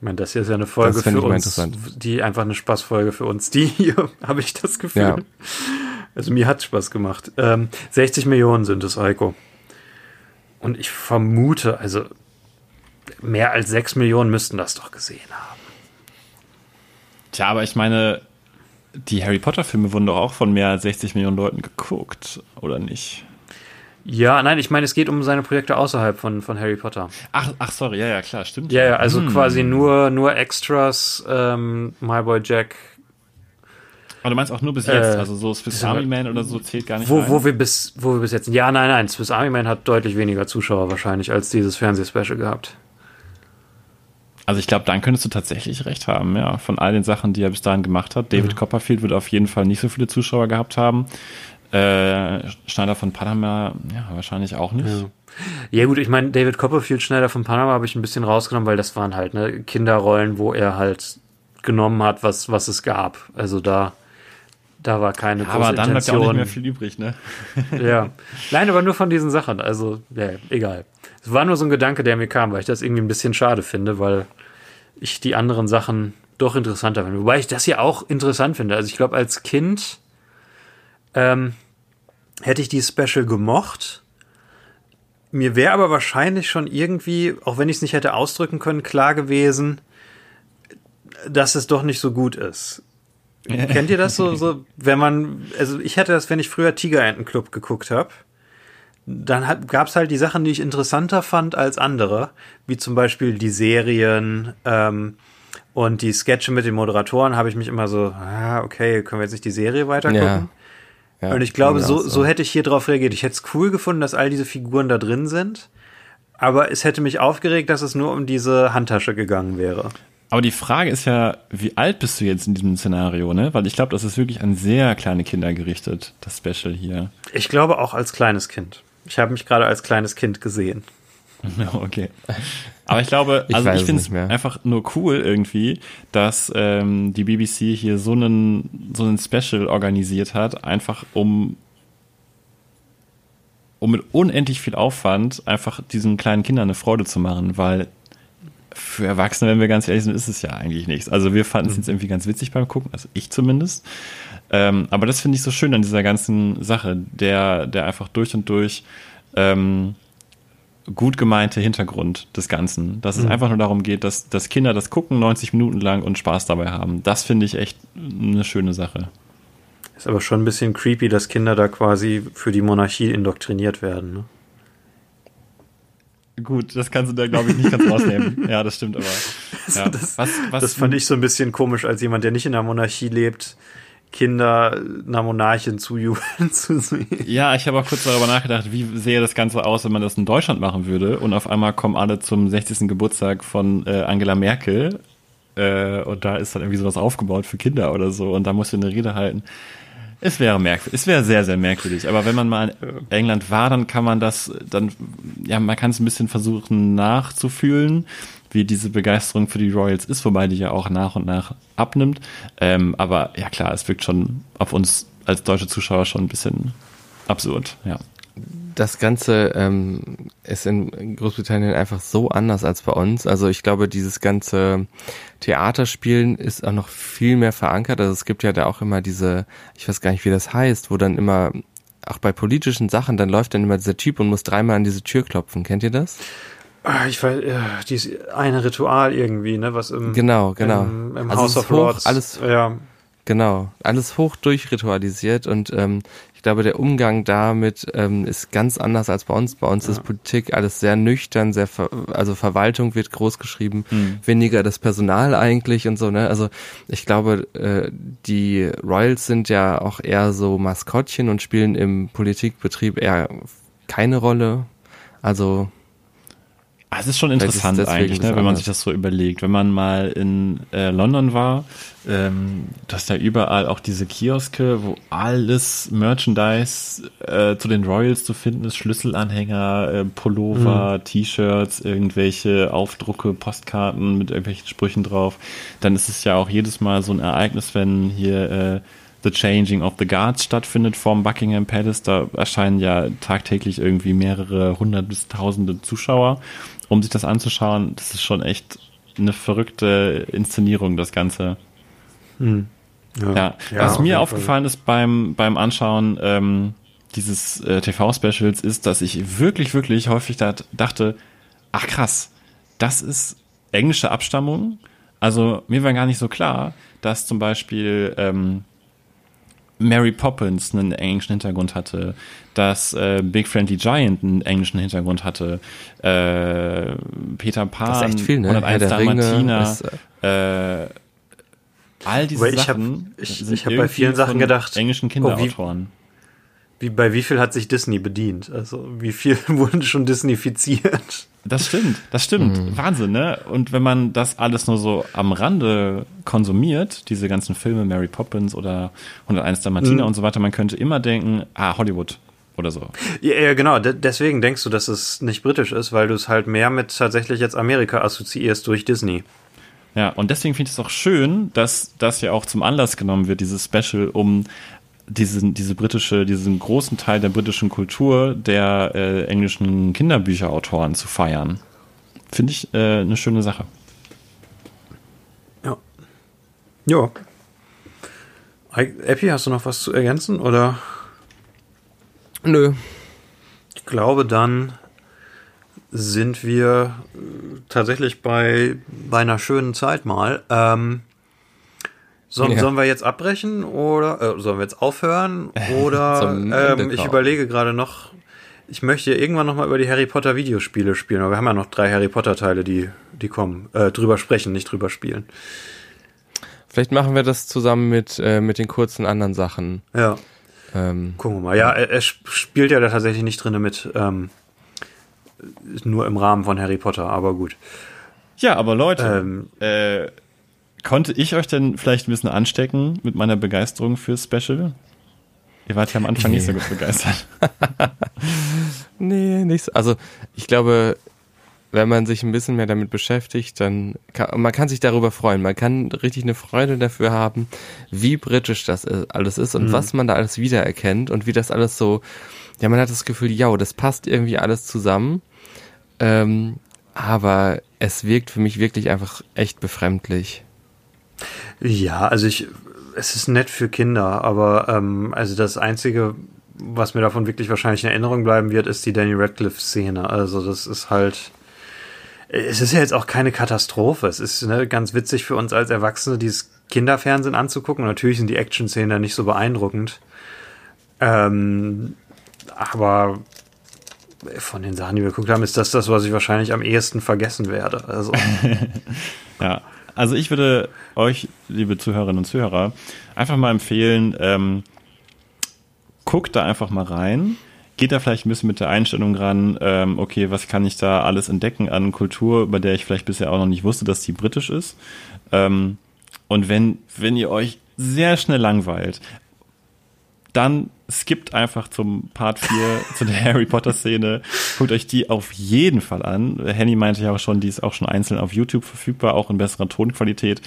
Ich meine, das hier ist ja eine Folge für uns, die einfach eine Spaßfolge für uns. Die hier, [LAUGHS] habe ich das Gefühl. Ja. Also mir hat Spaß gemacht. Ähm, 60 Millionen sind es, Heiko. Und ich vermute, also mehr als 6 Millionen müssten das doch gesehen haben. Tja, aber ich meine, die Harry Potter-Filme wurden doch auch von mehr als 60 Millionen Leuten geguckt, oder nicht? Ja, nein, ich meine, es geht um seine Projekte außerhalb von, von Harry Potter. Ach, ach, sorry, ja, ja, klar, stimmt. Ja, ja, also hm. quasi nur, nur Extras, ähm, My Boy Jack, aber du meinst auch nur bis jetzt, äh, also so Swiss Army Man oder so zählt gar nicht wo, rein. Wo wir bis, wo wir bis jetzt, ja, nein, nein, Swiss Army Man hat deutlich weniger Zuschauer wahrscheinlich als dieses Fernsehspecial gehabt. Also ich glaube, dann könntest du tatsächlich recht haben, ja, von all den Sachen, die er bis dahin gemacht hat. David mhm. Copperfield wird auf jeden Fall nicht so viele Zuschauer gehabt haben. Äh, Schneider von Panama, ja, wahrscheinlich auch nicht. Ja. Ja gut, ich meine, David Copperfield, Schneider von Panama habe ich ein bisschen rausgenommen, weil das waren halt ne, Kinderrollen, wo er halt genommen hat, was, was es gab. Also da da war keine große Aber dann Intention. bleibt ja auch nicht mehr viel übrig, ne? [LAUGHS] ja. Nein, aber nur von diesen Sachen. Also, ja, egal. Es war nur so ein Gedanke, der mir kam, weil ich das irgendwie ein bisschen schade finde, weil ich die anderen Sachen doch interessanter finde. Wobei ich das hier auch interessant finde. Also ich glaube, als Kind ähm, hätte ich die Special gemocht. Mir wäre aber wahrscheinlich schon irgendwie, auch wenn ich es nicht hätte ausdrücken können, klar gewesen, dass es doch nicht so gut ist. [LAUGHS] Kennt ihr das so, so, wenn man, also ich hatte das, wenn ich früher Tigerentenclub geguckt habe, dann gab es halt die Sachen, die ich interessanter fand als andere, wie zum Beispiel die Serien ähm, und die Sketche mit den Moderatoren, habe ich mich immer so, ah, okay, können wir jetzt nicht die Serie weitergucken? Ja. Ja, und ich glaube, so, so hätte ich hier drauf reagiert. Ich hätte es cool gefunden, dass all diese Figuren da drin sind, aber es hätte mich aufgeregt, dass es nur um diese Handtasche gegangen wäre. Aber die Frage ist ja, wie alt bist du jetzt in diesem Szenario, ne? Weil ich glaube, das ist wirklich an sehr kleine Kinder gerichtet, das Special hier. Ich glaube auch als kleines Kind. Ich habe mich gerade als kleines Kind gesehen. [LAUGHS] okay. Aber ich glaube, ich also ich finde es einfach nur cool irgendwie, dass ähm, die BBC hier so einen so einen Special organisiert hat, einfach um um mit unendlich viel Aufwand einfach diesen kleinen Kindern eine Freude zu machen, weil für Erwachsene, wenn wir ganz ehrlich sind, ist es ja eigentlich nichts. Also wir fanden es mhm. jetzt irgendwie ganz witzig beim Gucken, also ich zumindest. Ähm, aber das finde ich so schön an dieser ganzen Sache, der, der einfach durch und durch ähm, gut gemeinte Hintergrund des Ganzen. Dass mhm. es einfach nur darum geht, dass, dass Kinder das gucken 90 Minuten lang und Spaß dabei haben. Das finde ich echt eine schöne Sache. Ist aber schon ein bisschen creepy, dass Kinder da quasi für die Monarchie indoktriniert werden. Ne? Gut, das kannst du da, glaube ich, nicht ganz rausnehmen. [LAUGHS] Ja, das stimmt aber. Ja. Das, was, was, das fand ich so ein bisschen komisch, als jemand, der nicht in der Monarchie lebt, Kinder einer Monarchin zujubeln [LAUGHS] zu sehen. Ja, ich habe auch kurz darüber nachgedacht, wie sähe das Ganze aus, wenn man das in Deutschland machen würde und auf einmal kommen alle zum 60. Geburtstag von äh, Angela Merkel äh, und da ist dann irgendwie sowas aufgebaut für Kinder oder so und da musst du eine Rede halten. Es wäre merkwürdig, es wäre sehr, sehr merkwürdig. Aber wenn man mal in England war, dann kann man das, dann, ja, man kann es ein bisschen versuchen nachzufühlen, wie diese Begeisterung für die Royals ist, wobei die ja auch nach und nach abnimmt. Ähm, aber ja klar, es wirkt schon auf uns als deutsche Zuschauer schon ein bisschen absurd, ja das Ganze ähm, ist in Großbritannien einfach so anders als bei uns. Also ich glaube, dieses ganze Theaterspielen ist auch noch viel mehr verankert. Also es gibt ja da auch immer diese, ich weiß gar nicht, wie das heißt, wo dann immer, auch bei politischen Sachen, dann läuft dann immer dieser Typ und muss dreimal an diese Tür klopfen. Kennt ihr das? Ah, ich weiß, ja, dieses eine Ritual irgendwie, ne, was im, genau, genau. im, im also House of Lords, alles, ja. Genau, alles hoch durchritualisiert und ähm, Ich glaube, der Umgang damit ähm, ist ganz anders als bei uns. Bei uns ja. ist Politik alles sehr nüchtern, sehr ver also Verwaltung wird groß geschrieben, hm. weniger das Personal eigentlich und so. Ne? Also ich glaube, äh, die Royals sind ja auch eher so Maskottchen und spielen im Politikbetrieb eher keine Rolle. Also es ist schon interessant ist eigentlich, ne, wenn man sich das so überlegt. Wenn man mal in äh, London war, ähm, dass da überall auch diese Kioske, wo alles Merchandise äh, zu den Royals zu finden ist, Schlüsselanhänger, äh, Pullover, mhm. T-Shirts, irgendwelche Aufdrucke, Postkarten mit irgendwelchen Sprüchen drauf. Dann ist es ja auch jedes Mal so ein Ereignis, wenn hier äh, The Changing of the Guards stattfindet vorm Buckingham Palace. Da erscheinen ja tagtäglich irgendwie mehrere hundert bis tausende Zuschauer um sich das anzuschauen, das ist schon echt eine verrückte Inszenierung, das Ganze. Hm. Ja. ja. ja. Was mir aufgefallen Fall. ist beim, beim Anschauen ähm, dieses äh, TV-Specials, ist, dass ich wirklich, wirklich häufig dat, dachte, ach krass, das ist englische Abstammung. Also mir war gar nicht so klar, dass zum Beispiel ähm, Mary Poppins einen englischen Hintergrund hatte, dass äh, Big Friendly Giant einen englischen Hintergrund hatte, äh, Peter Pan, das ist viel, ne? 101 Dalmatiner, äh, all diese ich Sachen. Hab, ich ich habe bei vielen Sachen gedacht, englischen Kinderautoren. Oh, wie, wie, bei wie viel hat sich Disney bedient? Also wie viel [LAUGHS] wurden schon Disneyfiziert? Das stimmt, das stimmt. Mhm. Wahnsinn, ne? Und wenn man das alles nur so am Rande konsumiert, diese ganzen Filme, Mary Poppins oder 101 Dalmatiner mhm. und so weiter, man könnte immer denken, ah, Hollywood oder so. Ja, ja genau. D deswegen denkst du, dass es nicht britisch ist, weil du es halt mehr mit tatsächlich jetzt Amerika assoziierst durch Disney. Ja, und deswegen finde ich es auch schön, dass das ja auch zum Anlass genommen wird, dieses Special, um diesen, diese britische, diesen großen Teil der britischen Kultur der äh, englischen Kinderbücherautoren zu feiern. Finde ich äh, eine schöne Sache. Ja. Ja. Epi, hast du noch was zu ergänzen oder? Nö. Ich glaube, dann sind wir tatsächlich bei, bei einer schönen Zeit mal. Ähm, Sollen, ja. sollen wir jetzt abbrechen oder äh, sollen wir jetzt aufhören? [LAUGHS] Oder ähm, ich überlege gerade noch, ich möchte irgendwann noch mal über die Harry Potter Videospiele spielen, aber wir haben ja noch drei Harry Potter Teile, die, die kommen. Äh, drüber sprechen, nicht drüber spielen. Vielleicht machen wir das zusammen mit, äh, mit den kurzen anderen Sachen. Ja. Ähm, Gucken wir mal. Ja, er, er spielt ja da tatsächlich nicht drin mit, ähm, nur im Rahmen von Harry Potter, aber gut. Ja, aber Leute, ähm, äh, Konnte ich euch denn vielleicht ein bisschen anstecken mit meiner Begeisterung fürs Special? Ihr wart ja am Anfang nee. nicht so gut begeistert. [LAUGHS] nee, nicht so. Also ich glaube, wenn man sich ein bisschen mehr damit beschäftigt, dann kann man kann sich darüber freuen. Man kann richtig eine Freude dafür haben, wie britisch das alles ist und mhm. was man da alles wiedererkennt und wie das alles so. Ja, man hat das Gefühl, ja, das passt irgendwie alles zusammen. Ähm, aber es wirkt für mich wirklich einfach echt befremdlich. Ja, also ich, es ist nett für Kinder, aber ähm, also das Einzige, was mir davon wirklich wahrscheinlich in Erinnerung bleiben wird, ist die Danny Radcliffe-Szene. Also das ist halt. Es ist ja jetzt auch keine Katastrophe. Es ist ne, ganz witzig für uns als Erwachsene, dieses Kinderfernsehen anzugucken. Natürlich sind die Action-Szenen da nicht so beeindruckend. Ähm, aber von den Sachen, die wir geguckt haben, ist das das, was ich wahrscheinlich am ehesten vergessen werde. Also. [LAUGHS] ja, also ich würde euch, liebe Zuhörerinnen und Zuhörer, einfach mal empfehlen, ähm, guckt da einfach mal rein. Geht da vielleicht ein bisschen mit der Einstellung ran, ähm, okay, was kann ich da alles entdecken an Kultur, bei der ich vielleicht bisher auch noch nicht wusste, dass die britisch ist. Ähm, und wenn, wenn ihr euch sehr schnell langweilt, dann skippt einfach zum Part 4, [LAUGHS] zu der Harry Potter Szene. Guckt euch die auf jeden Fall an. Henny meinte ja auch schon, die ist auch schon einzeln auf YouTube verfügbar, auch in besserer Tonqualität.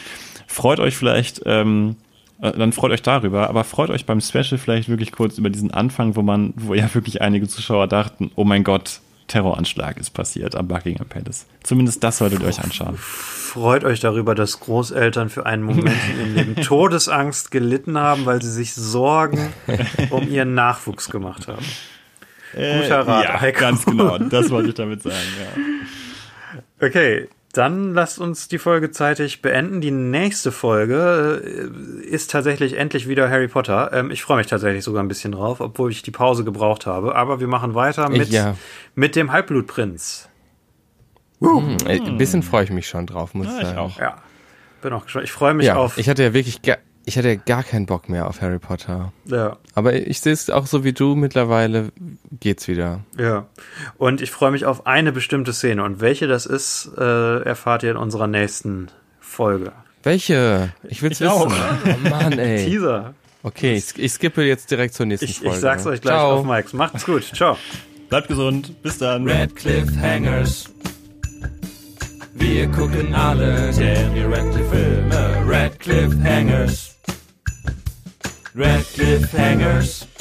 Freut euch vielleicht, ähm, äh, dann freut euch darüber, aber freut euch beim Special vielleicht wirklich kurz über diesen Anfang, wo man, wo ja wirklich einige Zuschauer dachten, oh mein Gott, Terroranschlag ist passiert am Buckingham Palace. Zumindest das solltet ihr euch anschauen. Freut euch darüber, dass Großeltern für einen Moment in ihrem Leben [LAUGHS] Todesangst gelitten haben, weil sie sich Sorgen um ihren Nachwuchs gemacht haben. Äh, Guter Rat, ja, Heiko. ganz genau. Das wollte ich [LAUGHS] damit sagen, ja. Okay, dann lasst uns die Folge zeitig beenden. Die nächste Folge äh, ist tatsächlich endlich wieder Harry Potter. Ähm, ich freue mich tatsächlich sogar ein bisschen drauf, obwohl ich die Pause gebraucht habe. Aber wir machen weiter mit, ja. mit dem Halbblutprinz. Uh. Ein bisschen freue ich mich schon drauf, muss ja, ich sagen. Ich auch. Ja, bin auch gespannt. Ich freue mich ja, auf. Ich hatte ja wirklich ich hatte gar keinen Bock mehr auf Harry Potter. Ja. Aber ich sehe es auch so wie du, mittlerweile geht's wieder. Ja. Und ich freue mich auf eine bestimmte Szene. Und welche das ist, äh, erfahrt ihr in unserer nächsten Folge. Welche? Ich will's ich wissen. Auch. Oh Mann, ey. [LAUGHS] Teaser. Okay, ich, ich skippe jetzt direkt zur nächsten ich, Folge. Ich sag's euch gleich Ciao. auf Mikes. Macht's gut. Ciao. Bleibt gesund. Bis dann. Red Cliff Hangers. Wir gucken alle Daniel Radcliffe Filme. Red Cliff Hangers. Red Cliffhangers.